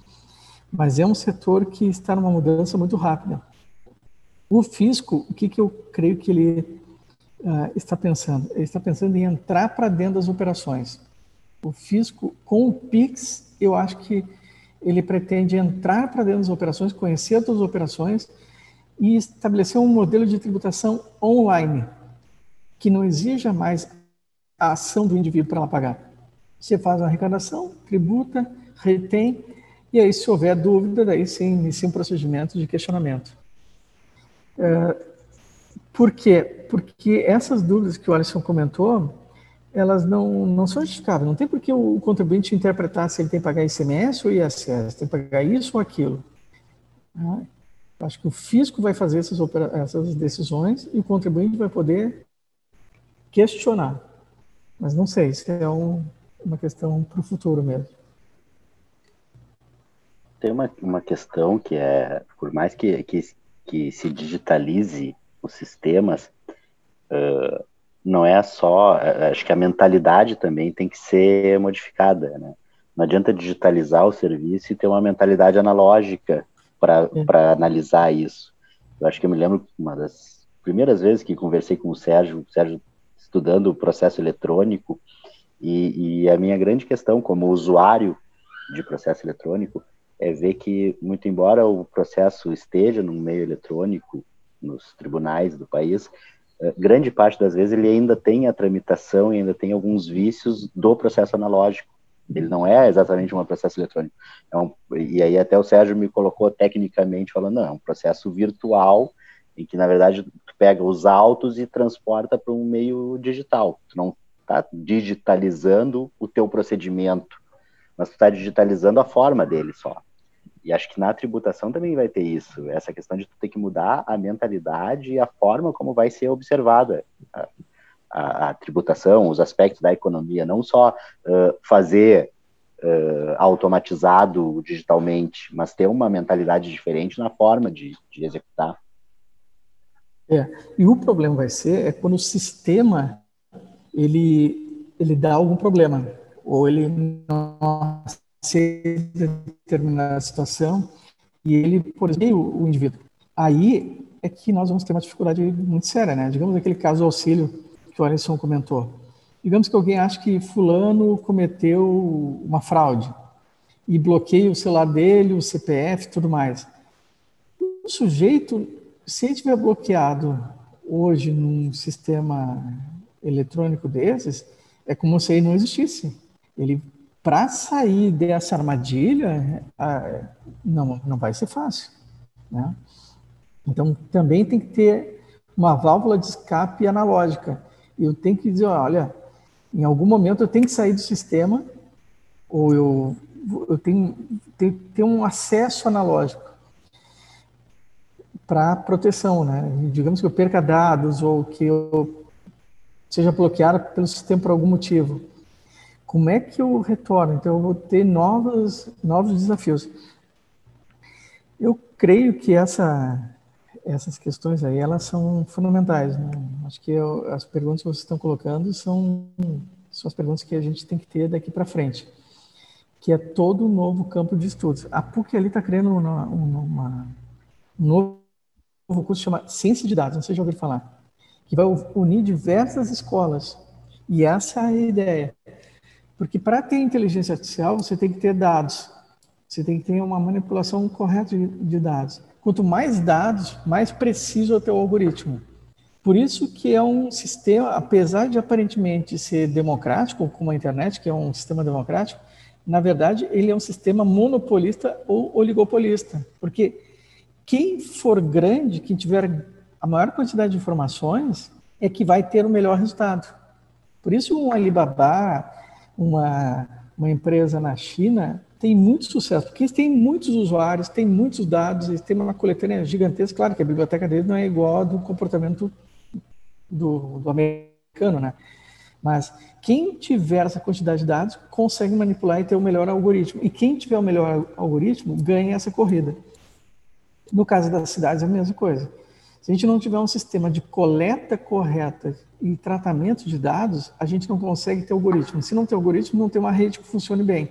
mas é um setor que está numa mudança muito rápida. O fisco, o que, que eu creio que ele uh, está pensando? Ele está pensando em entrar para dentro das operações. O fisco, com o PIX, eu acho que ele pretende entrar para dentro das operações, conhecer todas as operações e estabelecer um modelo de tributação online, que não exija mais a ação do indivíduo para ela pagar. Você faz uma arrecadação, tributa, retém e aí, se houver dúvida, daí se inicia um procedimento de questionamento. É, por quê? Porque essas dúvidas que o Alisson comentou, elas não, não são justificáveis. Não tem por que o contribuinte interpretar se ele tem que pagar ICMS ou ISS, tem que pagar isso ou aquilo. Né? Acho que o fisco vai fazer essas, essas decisões e o contribuinte vai poder questionar. Mas não sei, isso é um, uma questão para o futuro mesmo tem uma, uma questão que é, por mais que, que, que se digitalize os sistemas, uh, não é só, acho que a mentalidade também tem que ser modificada, né? Não adianta digitalizar o serviço e ter uma mentalidade analógica para é. analisar isso. Eu acho que eu me lembro uma das primeiras vezes que conversei com o Sérgio, o Sérgio estudando o processo eletrônico, e, e a minha grande questão como usuário de processo eletrônico é ver que, muito embora o processo esteja no meio eletrônico, nos tribunais do país, uh, grande parte das vezes ele ainda tem a tramitação e ainda tem alguns vícios do processo analógico. Ele não é exatamente um processo eletrônico. É um, e aí até o Sérgio me colocou tecnicamente falando, não, é um processo virtual em que, na verdade, tu pega os autos e transporta para um meio digital. Tu não está digitalizando o teu procedimento, mas tu está digitalizando a forma dele só. E acho que na tributação também vai ter isso, essa questão de tu ter que mudar a mentalidade e a forma como vai ser observada a, a, tributação, os aspectos da economia, não só uh, fazer uh, automatizado digitalmente, mas ter uma mentalidade diferente na forma de, de executar. É, e o problema vai ser é quando o sistema ele, ele dá algum problema, ou ele não aceita determinada situação, e ele, por exemplo, o indivíduo. Aí é que nós vamos ter uma dificuldade muito séria, né? Digamos aquele caso do auxílio que o Alisson comentou. Digamos que alguém acha que fulano cometeu uma fraude e bloqueia o celular dele, o CPF tudo mais. O sujeito, se ele tiver bloqueado hoje num sistema eletrônico desses, é como se ele não existisse. Ele, para sair dessa armadilha, não, não vai ser fácil. Né? Então, também tem que ter uma válvula de escape analógica. Eu tenho que dizer, olha, em algum momento eu tenho que sair do sistema ou eu, eu tenho que ter um acesso analógico para proteção, né? Digamos que eu perca dados ou que eu seja bloqueado pelo sistema por algum motivo. Como é que eu retorno? Então, eu vou ter novos, novos desafios. Eu creio que essa, essas questões aí, elas são fundamentais. Né? Acho que eu, as perguntas que vocês estão colocando são, são as perguntas que a gente tem que ter daqui para frente, que é todo um novo campo de estudos. A PUC ali está criando uma, uma, um novo curso chamado Ciência de Dados, não sei se já ouviram falar que vai unir diversas escolas. E essa é a ideia. Porque para ter inteligência artificial, você tem que ter dados. Você tem que ter uma manipulação correta de, de dados. Quanto mais dados, mais preciso é o teu algoritmo. Por isso que é um sistema, apesar de aparentemente ser democrático, como a internet, que é um sistema democrático, na verdade ele é um sistema monopolista ou oligopolista. Porque quem for grande, quem tiver a maior quantidade de informações é que vai ter o melhor resultado. Por isso, um Alibaba, uma, uma empresa na China, tem muito sucesso, porque eles têm muitos usuários, têm muitos dados, eles têm uma coletânea gigantesca. Claro que a biblioteca deles não é igual ao do comportamento do, do americano, né? Mas quem tiver essa quantidade de dados consegue manipular e ter o melhor algoritmo. E quem tiver o melhor algoritmo ganha essa corrida. No caso das cidades, é a mesma coisa. Se a gente não tiver um sistema de coleta correta e tratamento de dados, a gente não consegue ter algoritmo. Se não tem algoritmo, não tem uma rede que funcione bem.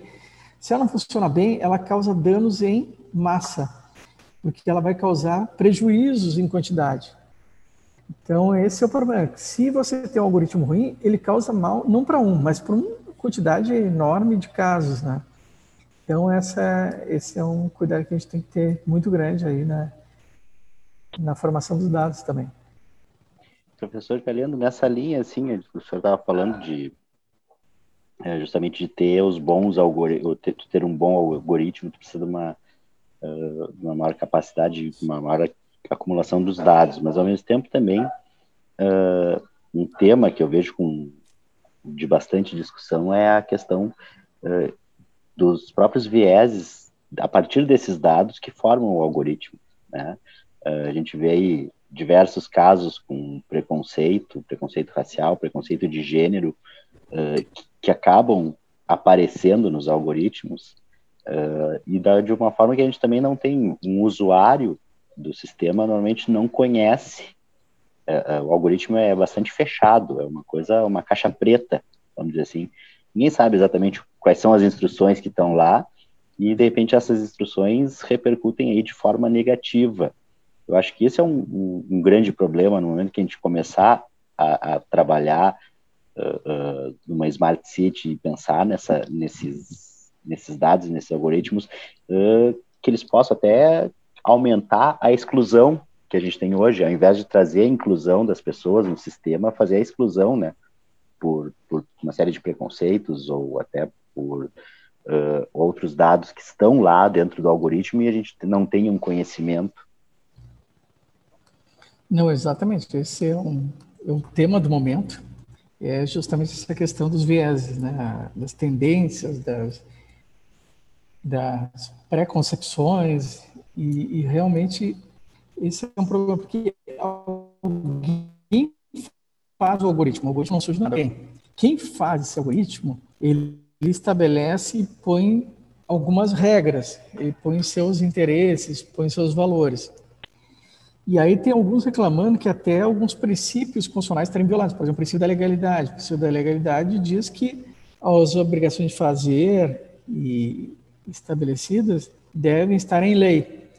Se ela não funciona bem, ela causa danos em massa, porque ela vai causar prejuízos em quantidade. Então, esse é o problema. Se você tem um algoritmo ruim, ele causa mal não para um, mas para uma quantidade enorme de casos, né? Então, essa, esse é um cuidado que a gente tem que ter muito grande aí, né? na formação dos dados também. Professor Calendo, nessa linha, assim, o senhor estava falando de é, justamente de ter os bons algoritmos, ter, ter um bom algoritmo, tu precisa de uma, uh, uma maior capacidade, uma maior acumulação dos dados, mas ao mesmo tempo também uh, um tema que eu vejo com de bastante discussão é a questão uh, dos próprios vieses a partir desses dados que formam o algoritmo, né? a gente vê aí diversos casos com preconceito, preconceito racial, preconceito de gênero, uh, que acabam aparecendo nos algoritmos, uh, e da, de uma forma que a gente também não tem um usuário do sistema, normalmente não conhece. Uh, o algoritmo é bastante fechado, é uma coisa, uma caixa preta, vamos dizer assim. Ninguém sabe exatamente quais são as instruções que estão lá, e de repente essas instruções repercutem aí de forma negativa eu acho que esse é um, um, um grande problema no momento que a gente começar a, a trabalhar uh, uh, numa smart city e pensar nessa, nesses, nesses dados, nesses algoritmos, uh, que eles possam até aumentar a exclusão que a gente tem hoje, ao invés de trazer a inclusão das pessoas no sistema, fazer a exclusão, né? Por, por uma série de preconceitos ou até por uh, outros dados que estão lá dentro do algoritmo e a gente não tem um conhecimento. Não, exatamente. Esse é um, é um tema do momento. É justamente essa questão dos vieses, né? das tendências, das, das preconcepções e, e realmente esse é um problema, porque alguém faz o algoritmo, o algoritmo não surge nada. Quem faz esse algoritmo, ele estabelece e põe algumas regras, ele põe seus interesses, põe seus valores. E aí tem alguns reclamando que até alguns princípios constitucionais estarem violados. Por exemplo, o princípio da legalidade. O princípio da legalidade diz que as obrigações de fazer e estabelecidas devem estar em lei.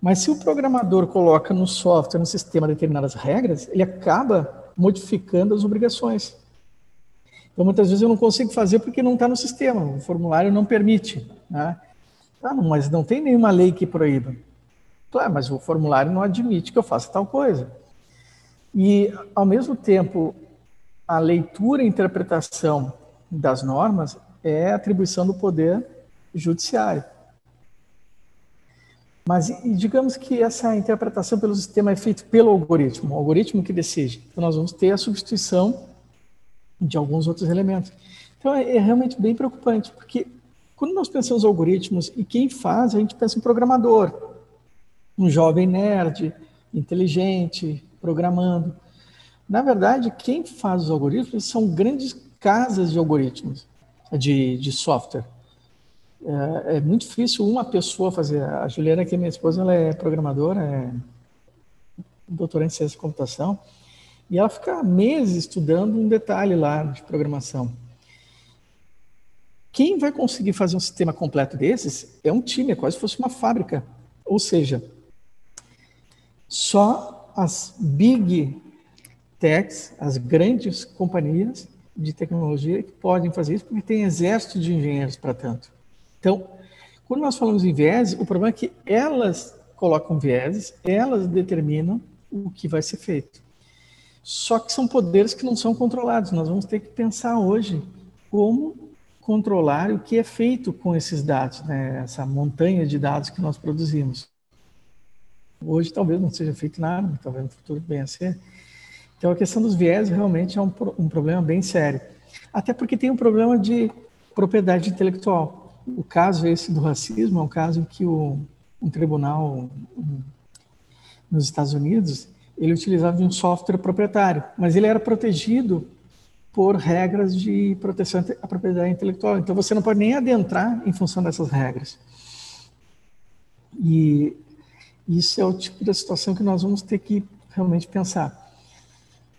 Mas se o programador coloca no software, no sistema, determinadas regras, ele acaba modificando as obrigações. Então, muitas vezes eu não consigo fazer porque não está no sistema, o formulário não permite. Né? Ah, mas não tem nenhuma lei que proíba. Claro, mas o formulário não admite que eu faça tal coisa. E, ao mesmo tempo, a leitura e interpretação das normas é atribuição do poder judiciário. Mas digamos que essa interpretação pelo sistema é feita pelo algoritmo, o algoritmo que decide. Então nós vamos ter a substituição de alguns outros elementos. Então é, é realmente bem preocupante, porque quando nós pensamos em algoritmos e quem faz, a gente pensa em programador, um jovem nerd, inteligente, programando. Na verdade, quem faz os algoritmos são grandes casas de algoritmos, de, de software. É, é, muito difícil uma pessoa fazer. A Juliana, que é minha esposa, ela é programadora, é doutora em ciência de computação, e ela fica meses estudando um detalhe lá de programação. Quem vai conseguir fazer um sistema completo desses é um time, é quase se fosse uma fábrica. Ou seja, só as big techs, as grandes companhias de tecnologia que podem fazer isso, porque tem exército de engenheiros para tanto. Então, quando nós falamos em viés, o problema é que elas colocam vieses, elas determinam o que vai ser feito. Só que são poderes que não são controlados. Nós vamos ter que pensar hoje como controlar o que é feito com esses dados, né? essa montanha de dados que nós produzimos. Hoje talvez não seja feito nada, mas talvez no futuro venha a ser. Então a questão dos viés realmente é um, um problema bem sério. Até porque tem um problema de propriedade intelectual. O caso esse do racismo é um caso em que o, um tribunal um, nos Estados Unidos ele utilizava um software proprietário, mas ele era protegido por regras de proteção à propriedade intelectual. Então você não pode nem adentrar em função dessas regras. E isso é o tipo de situação que nós vamos ter que realmente pensar.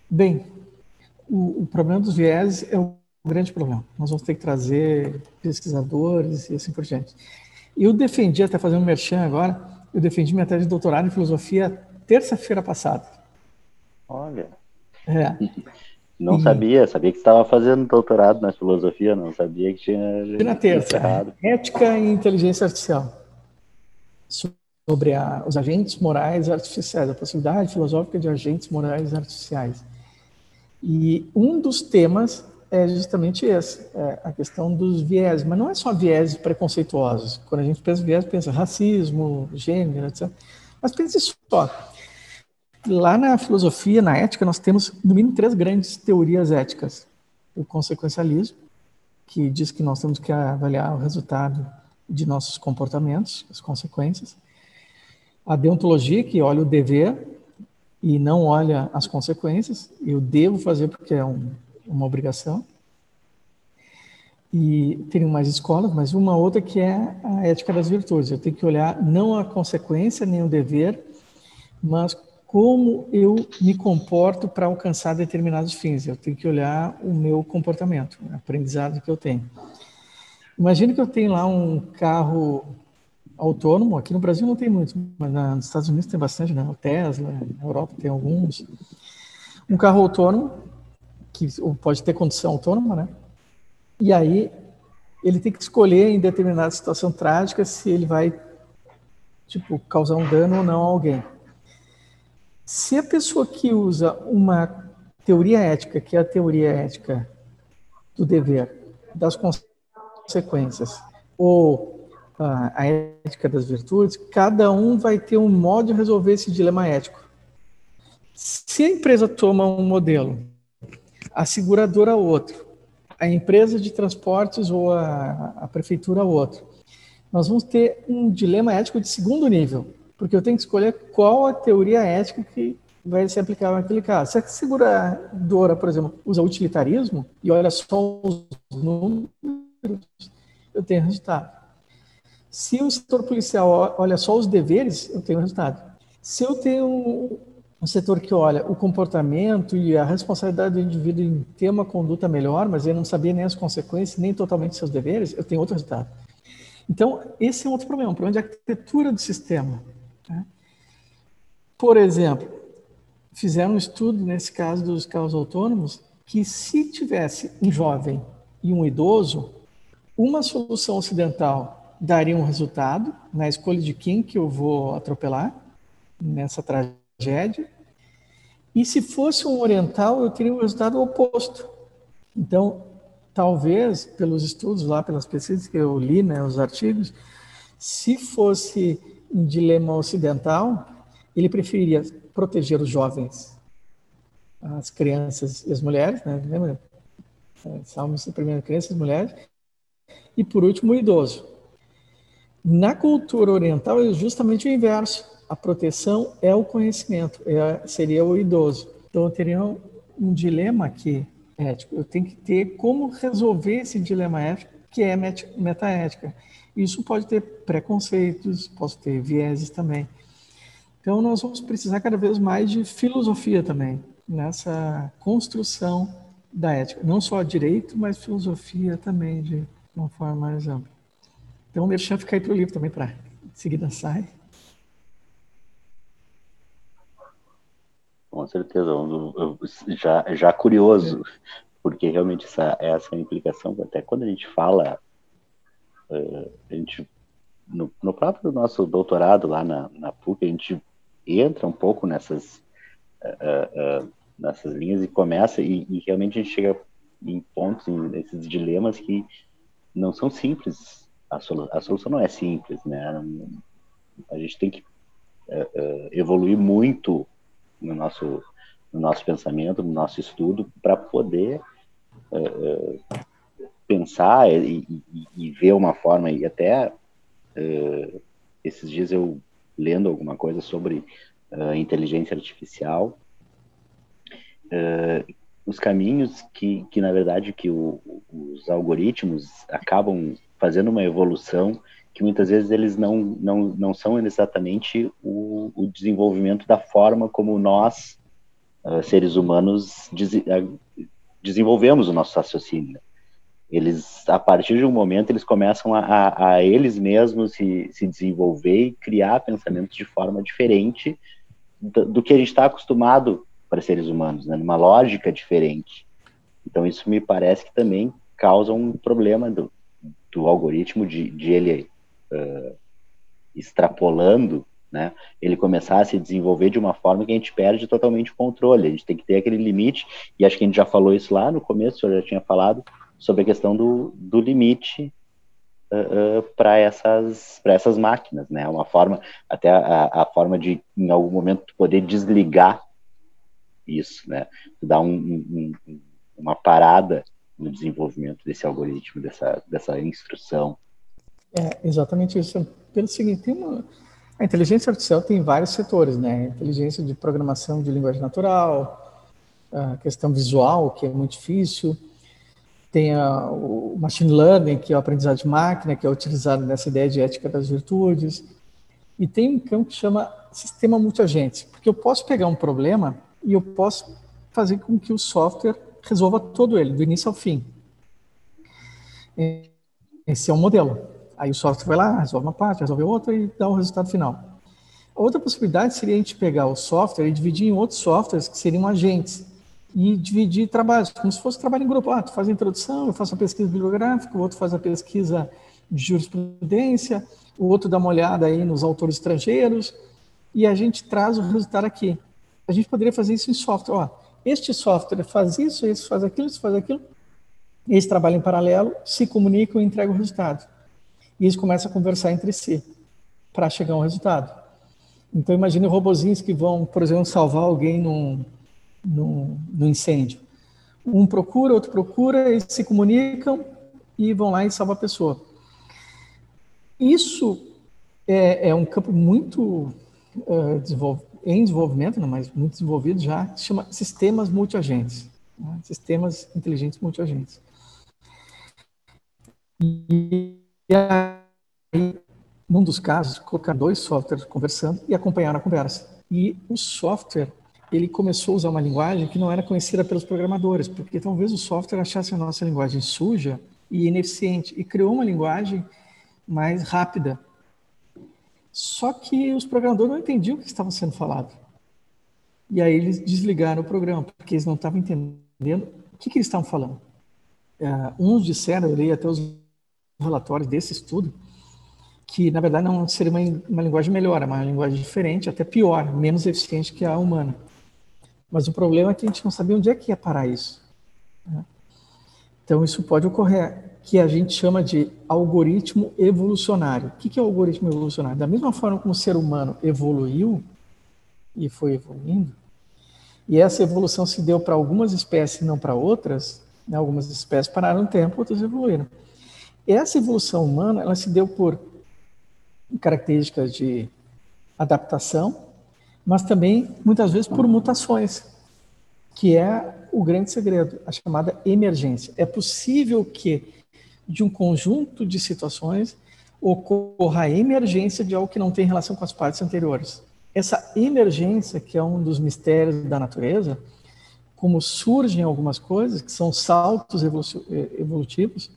Bem, o, o problema dos viés é um grande problema. Nós vamos ter que trazer pesquisadores e assim por diante. Eu defendi, até fazendo um merchan agora, eu defendi minha tese de doutorado em filosofia terça-feira passada. Olha. É. Não e... sabia, sabia que estava fazendo doutorado na filosofia, não sabia que tinha. E na terça, ética e inteligência artificial. Sobre a, os agentes morais artificiais, a possibilidade filosófica de agentes morais artificiais. E um dos temas é justamente esse, é a questão dos viés, mas não é só viés preconceituosos. Quando a gente pensa em viés, pensa racismo, gênero, etc. Mas pensa só. Lá na filosofia, na ética, nós temos no mínimo três grandes teorias éticas. O consequencialismo, que diz que nós temos que avaliar o resultado de nossos comportamentos, as consequências. A deontologia, que olha o dever e não olha as consequências. Eu devo fazer porque é um, uma obrigação. E tem mais escolas, mas uma outra que é a ética das virtudes. Eu tenho que olhar não a consequência nem o dever, mas como eu me comporto para alcançar determinados fins. Eu tenho que olhar o meu comportamento, o aprendizado que eu tenho. Imagina que eu tenho lá um carro autônomo, aqui no Brasil não tem muito, mas nos Estados Unidos tem bastante, né? O Tesla, na Europa tem alguns. Um carro autônomo que pode ter condição autônoma, né? E aí ele tem que escolher em determinada situação trágica se ele vai tipo causar um dano ou não a alguém. Se a pessoa que usa uma teoria ética, que é a teoria ética do dever, das consequências, ou a, ética das virtudes, cada um vai ter um modo de resolver esse dilema ético. Se a empresa toma um modelo, a seguradora outro, a empresa de transportes ou a, a prefeitura outro, nós vamos ter um dilema ético de segundo nível, porque eu tenho que escolher qual a teoria ética que vai ser aplicável naquele caso. Se a seguradora, por exemplo, usa utilitarismo e olha só os números, eu tenho resultado. Se o setor policial olha só os deveres, eu tenho resultado. Se eu tenho um setor que olha o comportamento e a responsabilidade do indivíduo em ter uma conduta melhor, mas ele não sabia nem as consequências, nem totalmente seus deveres, eu tenho outro resultado. Então, esse é um outro problema, um problema de arquitetura do sistema. Né? Por exemplo, fizeram um estudo, nesse caso dos carros autônomos, que se tivesse um jovem e um idoso, uma solução ocidental daria um resultado na escolha de quem que eu vou atropelar nessa tragédia. E se fosse um oriental, eu teria o resultado oposto. Então, talvez, pelos estudos lá, pelas pesquisas que eu li, né, os artigos, se fosse um dilema ocidental, ele preferiria proteger os jovens, as crianças e as mulheres, né? Lembra? É, Salmos primeiro crianças e mulheres. E por último, o idoso. Na cultura oriental é justamente o inverso a proteção é o conhecimento, é, seria o idoso. Então, eu teria um, um dilema aqui ético. Eu tenho que ter como resolver esse dilema ético, que é metaética. Isso pode ter preconceitos, pode ter vieses também. Então, nós vamos precisar cada vez mais de filosofia também, nessa construção da ética. Não só direito, mas filosofia também, de uma forma mais ampla. Então, o Merchan fica aí para o livro também, para seguida sai. Com certeza, eu, eu, já, já curioso, porque realmente essa, essa implicação, até quando a gente fala, uh, a gente, no, no, próprio nosso doutorado lá na, na PUC, a gente entra um pouco nessas, uh, uh, nessas linhas e começa, e, e, realmente a gente chega em pontos, em, nesses dilemas que não são simples, a, solu a solução não é simples, né? A gente tem que evoluir muito no nosso, no nosso pensamento, no nosso estudo, para poder uh, pensar e, e, e, ver uma forma, e até uh, esses dias eu lendo alguma coisa sobre uh, inteligência artificial, os caminhos que, que na verdade, que o, os algoritmos acabam fazendo uma evolução que muitas vezes eles não, não, não são exatamente o, o desenvolvimento da forma como nós, uh, seres humanos, des, uh, desenvolvemos o nosso raciocínio. Eles, a partir de um momento, eles começam a, a, a eles mesmos se, se desenvolver e criar pensamentos de forma diferente do, do que a gente está acostumado para seres humanos, né? numa lógica diferente. Então, isso me parece que também causa um problema do, do algoritmo de, de ele uh, extrapolando, né, ele começar a se desenvolver de uma forma que a gente perde totalmente o controle. A gente tem que ter aquele limite, e acho que a gente já falou isso lá no começo, senhor já tinha falado, sobre a questão do, do limite uh, uh, para essas, essas máquinas, né? Uma forma, até a, a, forma de, em algum momento, poder desligar isso, né? Dar um, um, uma parada no desenvolvimento desse algoritmo, dessa, dessa instrução. É exatamente isso. Pelo seguinte, uma... a inteligência artificial tem vários setores, né? Inteligência de programação de linguagem natural, a questão visual, que é muito difícil, tem a, o machine learning, que é o aprendizado de máquina, que é utilizado nessa ideia de ética das virtudes, e tem um campo que chama sistema multiagente, porque eu posso pegar um problema e eu posso fazer com que o software resolva todo ele, do início ao fim. Esse é um modelo. Aí o software vai lá, resolve uma parte, resolve outra e dá o resultado final. Outra possibilidade seria a gente pegar o software e dividir em outros softwares que seriam agentes e dividir trabalhos, como se fosse trabalho em grupo. Ah, tu faz a introdução, eu faço a pesquisa bibliográfica, o outro faz a pesquisa de jurisprudência, o outro dá uma olhada aí nos autores estrangeiros e a gente traz o resultado aqui. a gente poderia fazer isso em software. Ó, este software faz isso, esse faz aquilo, esse faz aquilo. Eles trabalham em paralelo, se comunicam e entregam o resultado. E eles começam a conversar entre si para chegar a um resultado. Então, imagine robozinhos que vão, por exemplo, salvar alguém num, num, num incêndio. Um procura, outro procura, eles se comunicam e vão lá e salvam a pessoa. Isso é, é um campo muito uh, desenvolvido em desenvolvimento, não, mas muito desenvolvido já, se chama sistemas multiagentes, né? sistemas inteligentes multiagentes. E aí, num dos casos, colocar dois softwares conversando e acompanhar a conversa. E o software, ele começou a usar uma linguagem que não era conhecida pelos programadores, porque talvez o software achasse a nossa linguagem suja e ineficiente, e criou uma linguagem mais rápida, só que os programadores não entendiam o que estava sendo falado. E aí eles desligaram o programa, porque eles não estavam entendendo o que, que eles estavam falando. Uh, uns disseram, eu li até os relatórios desse estudo, que na verdade não seria uma, uma linguagem melhor, é uma linguagem diferente, até pior, menos eficiente que a humana. Mas o problema é que a gente não sabia onde é que ia parar isso. Né? Então isso pode ocorrer que a gente chama de algoritmo evolucionário. O que é o algoritmo evolucionário? Da mesma forma como o ser humano evoluiu e foi evoluindo, e essa evolução se deu para algumas espécies e não para outras, né? algumas espécies pararam no tempo, outras evoluíram. Essa evolução humana, ela se deu por características de adaptação, mas também muitas vezes por mutações, que é o grande segredo, a chamada emergência. É possível que de um conjunto de situações ocorra a emergência de algo que não tem relação com as partes anteriores. Essa emergência, que é um dos mistérios da natureza, como surgem algumas coisas, que são saltos evolutivos,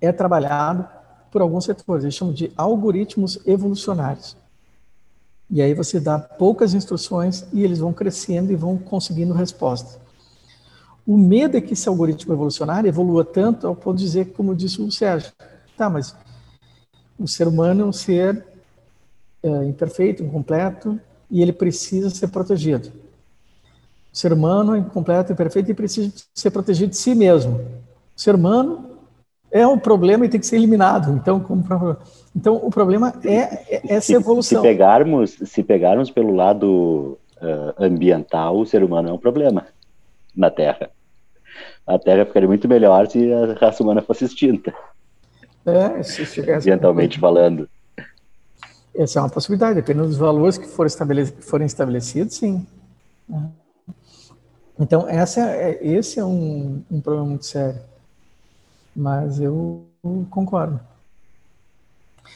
é trabalhado por alguns setores. Eles chamam de algoritmos evolucionários. E aí você dá poucas instruções e eles vão crescendo e vão conseguindo respostas. O medo é que esse algoritmo evolucionário evolua tanto ao ponto de dizer, como disse o Sérgio, tá, mas o ser humano é um ser é, imperfeito, incompleto, e ele precisa ser protegido. O ser humano é incompleto, imperfeito e precisa ser protegido de si mesmo. O ser humano é um problema e tem que ser eliminado. Então, como, então o problema é, é essa evolução. Se pegarmos, se pegarmos pelo lado uh, ambiental, o ser humano é um problema na Terra. A Terra ficaria muito melhor se a raça humana fosse extinta. É, se tivesse... Ambientalmente falando. Essa é uma possibilidade, dependendo dos valores que forem, estabelecidos, forem estabelecidos, sim. Então, essa é, esse é um, um problema muito sério. Mas eu concordo.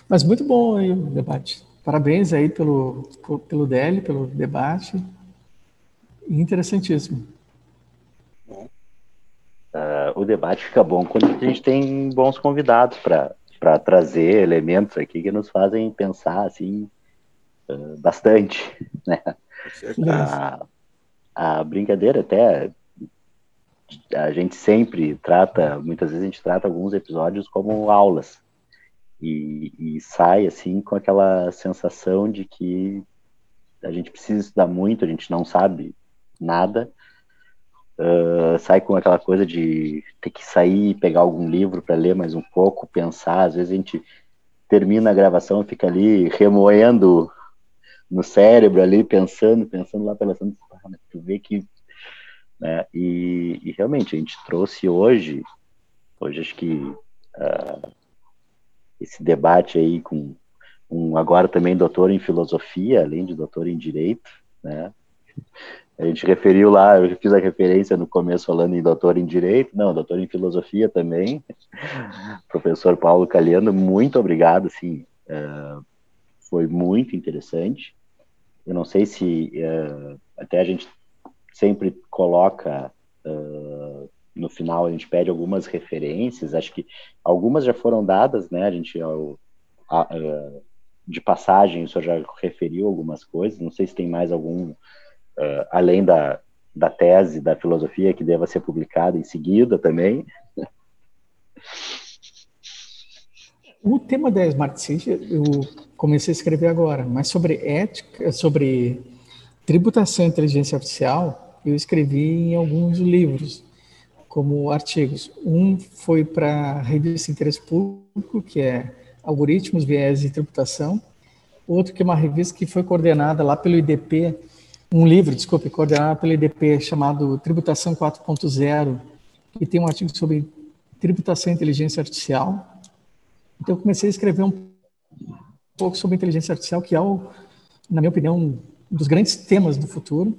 Mas muito bom aí o debate. Parabéns aí pelo, pelo DL, pelo debate. Interessantíssimo. Uh, o debate fica bom quando a gente tem bons convidados para trazer elementos aqui que nos fazem pensar assim uh, bastante, né? A, a brincadeira até a gente sempre trata, muitas vezes a gente trata alguns episódios como aulas e, e sai assim com aquela sensação de que a gente precisa estudar muito, a gente não sabe nada Uh, sai com aquela coisa de ter que sair, pegar algum livro para ler mais um pouco, pensar. Às vezes a gente termina a gravação e fica ali remoendo no cérebro ali, pensando, pensando lá pela ah, tu vê que né? E, e, realmente a gente trouxe hoje, hoje acho que uh, esse debate aí com um agora também doutor em filosofia, além de doutor em direito, né? A gente referiu lá, eu fiz a referência no começo falando em doutor em Direito, não, doutor em Filosofia também, professor Paulo Caliano, muito obrigado, assim, uh, foi muito interessante. Eu não sei se uh, até a gente sempre coloca uh, no final a gente pede algumas referências, acho que algumas já foram dadas, né? A gente a, de passagem, o senhor já referiu algumas coisas, não sei se tem mais algum uh, além da, da tese da filosofia que deva ser publicada em seguida também. O tema da Smart City eu comecei a escrever agora, mas sobre ética, sobre tributação e inteligência artificial, eu escrevi em alguns livros, como artigos. Um foi para a revista Interesse Público, que é Algoritmos, Viés e Tributação. Outro que é uma revista que foi coordenada lá pelo IDP, um livro, desculpe, coordenado pelo IDP chamado Tributação 4.0, que tem um artigo sobre tributação e inteligência artificial. Então eu comecei a escrever um pouco sobre inteligência artificial, que é, o, na minha opinião, um dos grandes temas do futuro.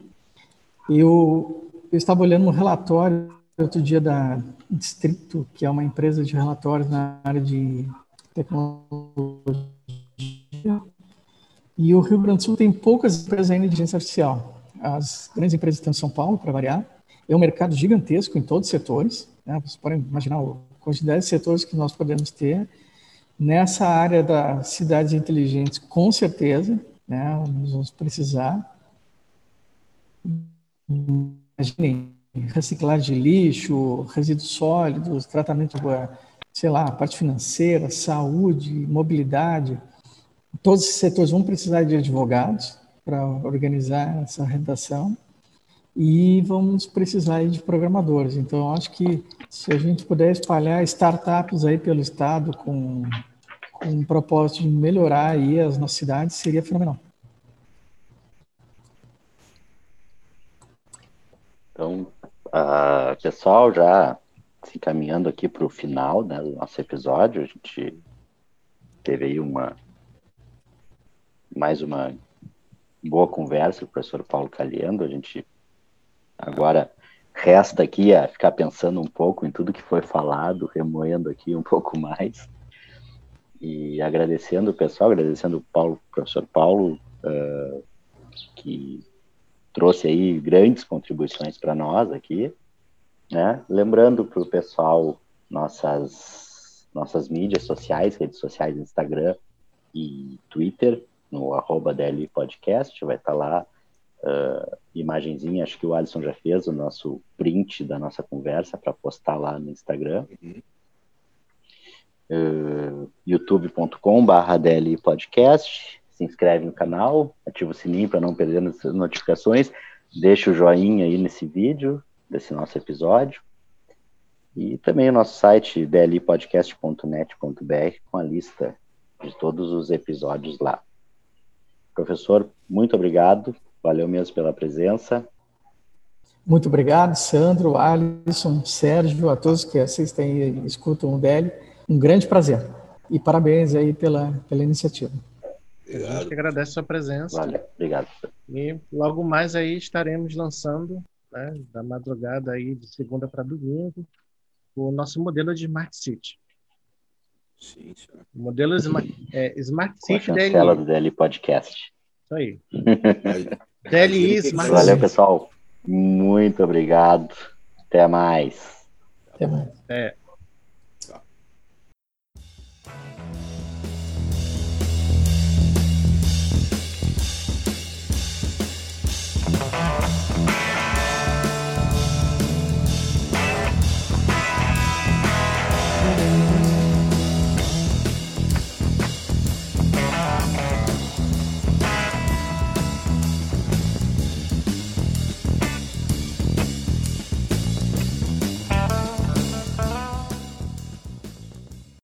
Eu, eu estava olhando um relatório outro dia da Distrito, que é uma empresa de relatórios na área de tecnologia. E o Rio Grande do Sul tem poucas empresas ainda de inteligência artificial. As grandes empresas estão em São Paulo, para variar. É um mercado gigantesco em todos os setores. Né? Vocês podem imaginar a quantidade de setores que nós podemos ter. Nessa área das cidades inteligentes, com certeza, né? nós vamos precisar. Imaginem, reciclagem de lixo, resíduos sólidos, tratamento, sei lá, parte financeira, saúde, mobilidade. Todos esses setores vão precisar de advogados para organizar essa redação e vamos precisar de programadores. Então, acho que se a gente puder espalhar startups aí pelo estado com, com um propósito de melhorar aí as nossas cidades, seria fenomenal. Então, Uh, pessoal, já se encaminhando aqui para o final né, do nosso episódio, a gente teve aí uma mais uma boa conversa com o professor Paulo Calhendo. A gente agora resta aqui a ficar pensando um pouco em tudo que foi falado, remoendo aqui um pouco mais. E agradecendo o pessoal, agradecendo o Paulo, professor Paulo, uh, que trouxe aí grandes contribuições para nós aqui, né? Lembrando para o pessoal nossas nossas mídias sociais, redes sociais, Instagram e Twitter, no arroba DL Podcast, vai estar tá lá uh, imagenzinha, acho que o Alisson já fez o nosso print da nossa conversa para postar lá no Instagram. Uhum. Uh, youtube.com barra DL Podcast se inscreve no canal, ativa o sininho para não perder as notificações, deixa o joinha aí nesse vídeo, desse nosso episódio. E também o nosso site dlpodcast.net.br com a lista de todos os episódios lá. Professor, muito obrigado, valeu mesmo pela presença. Muito obrigado, Sandro, Alisson, Sérgio, a todos que assistem e escutam o DL. Um grande prazer. E parabéns aí pela, pela iniciativa. Obrigado. A gente agradece a sua presença. Vale, obrigado. E logo mais aí estaremos lançando, né, da madrugada aí de segunda para domingo, o nosso modelo de Smart City. Sim, senhor. O modelo Smart, é, Smart City DLI. Do DLI Podcast. Isso aí. DLI Smart Valeu, City. pessoal. Muito obrigado. Até mais. Até mais. É.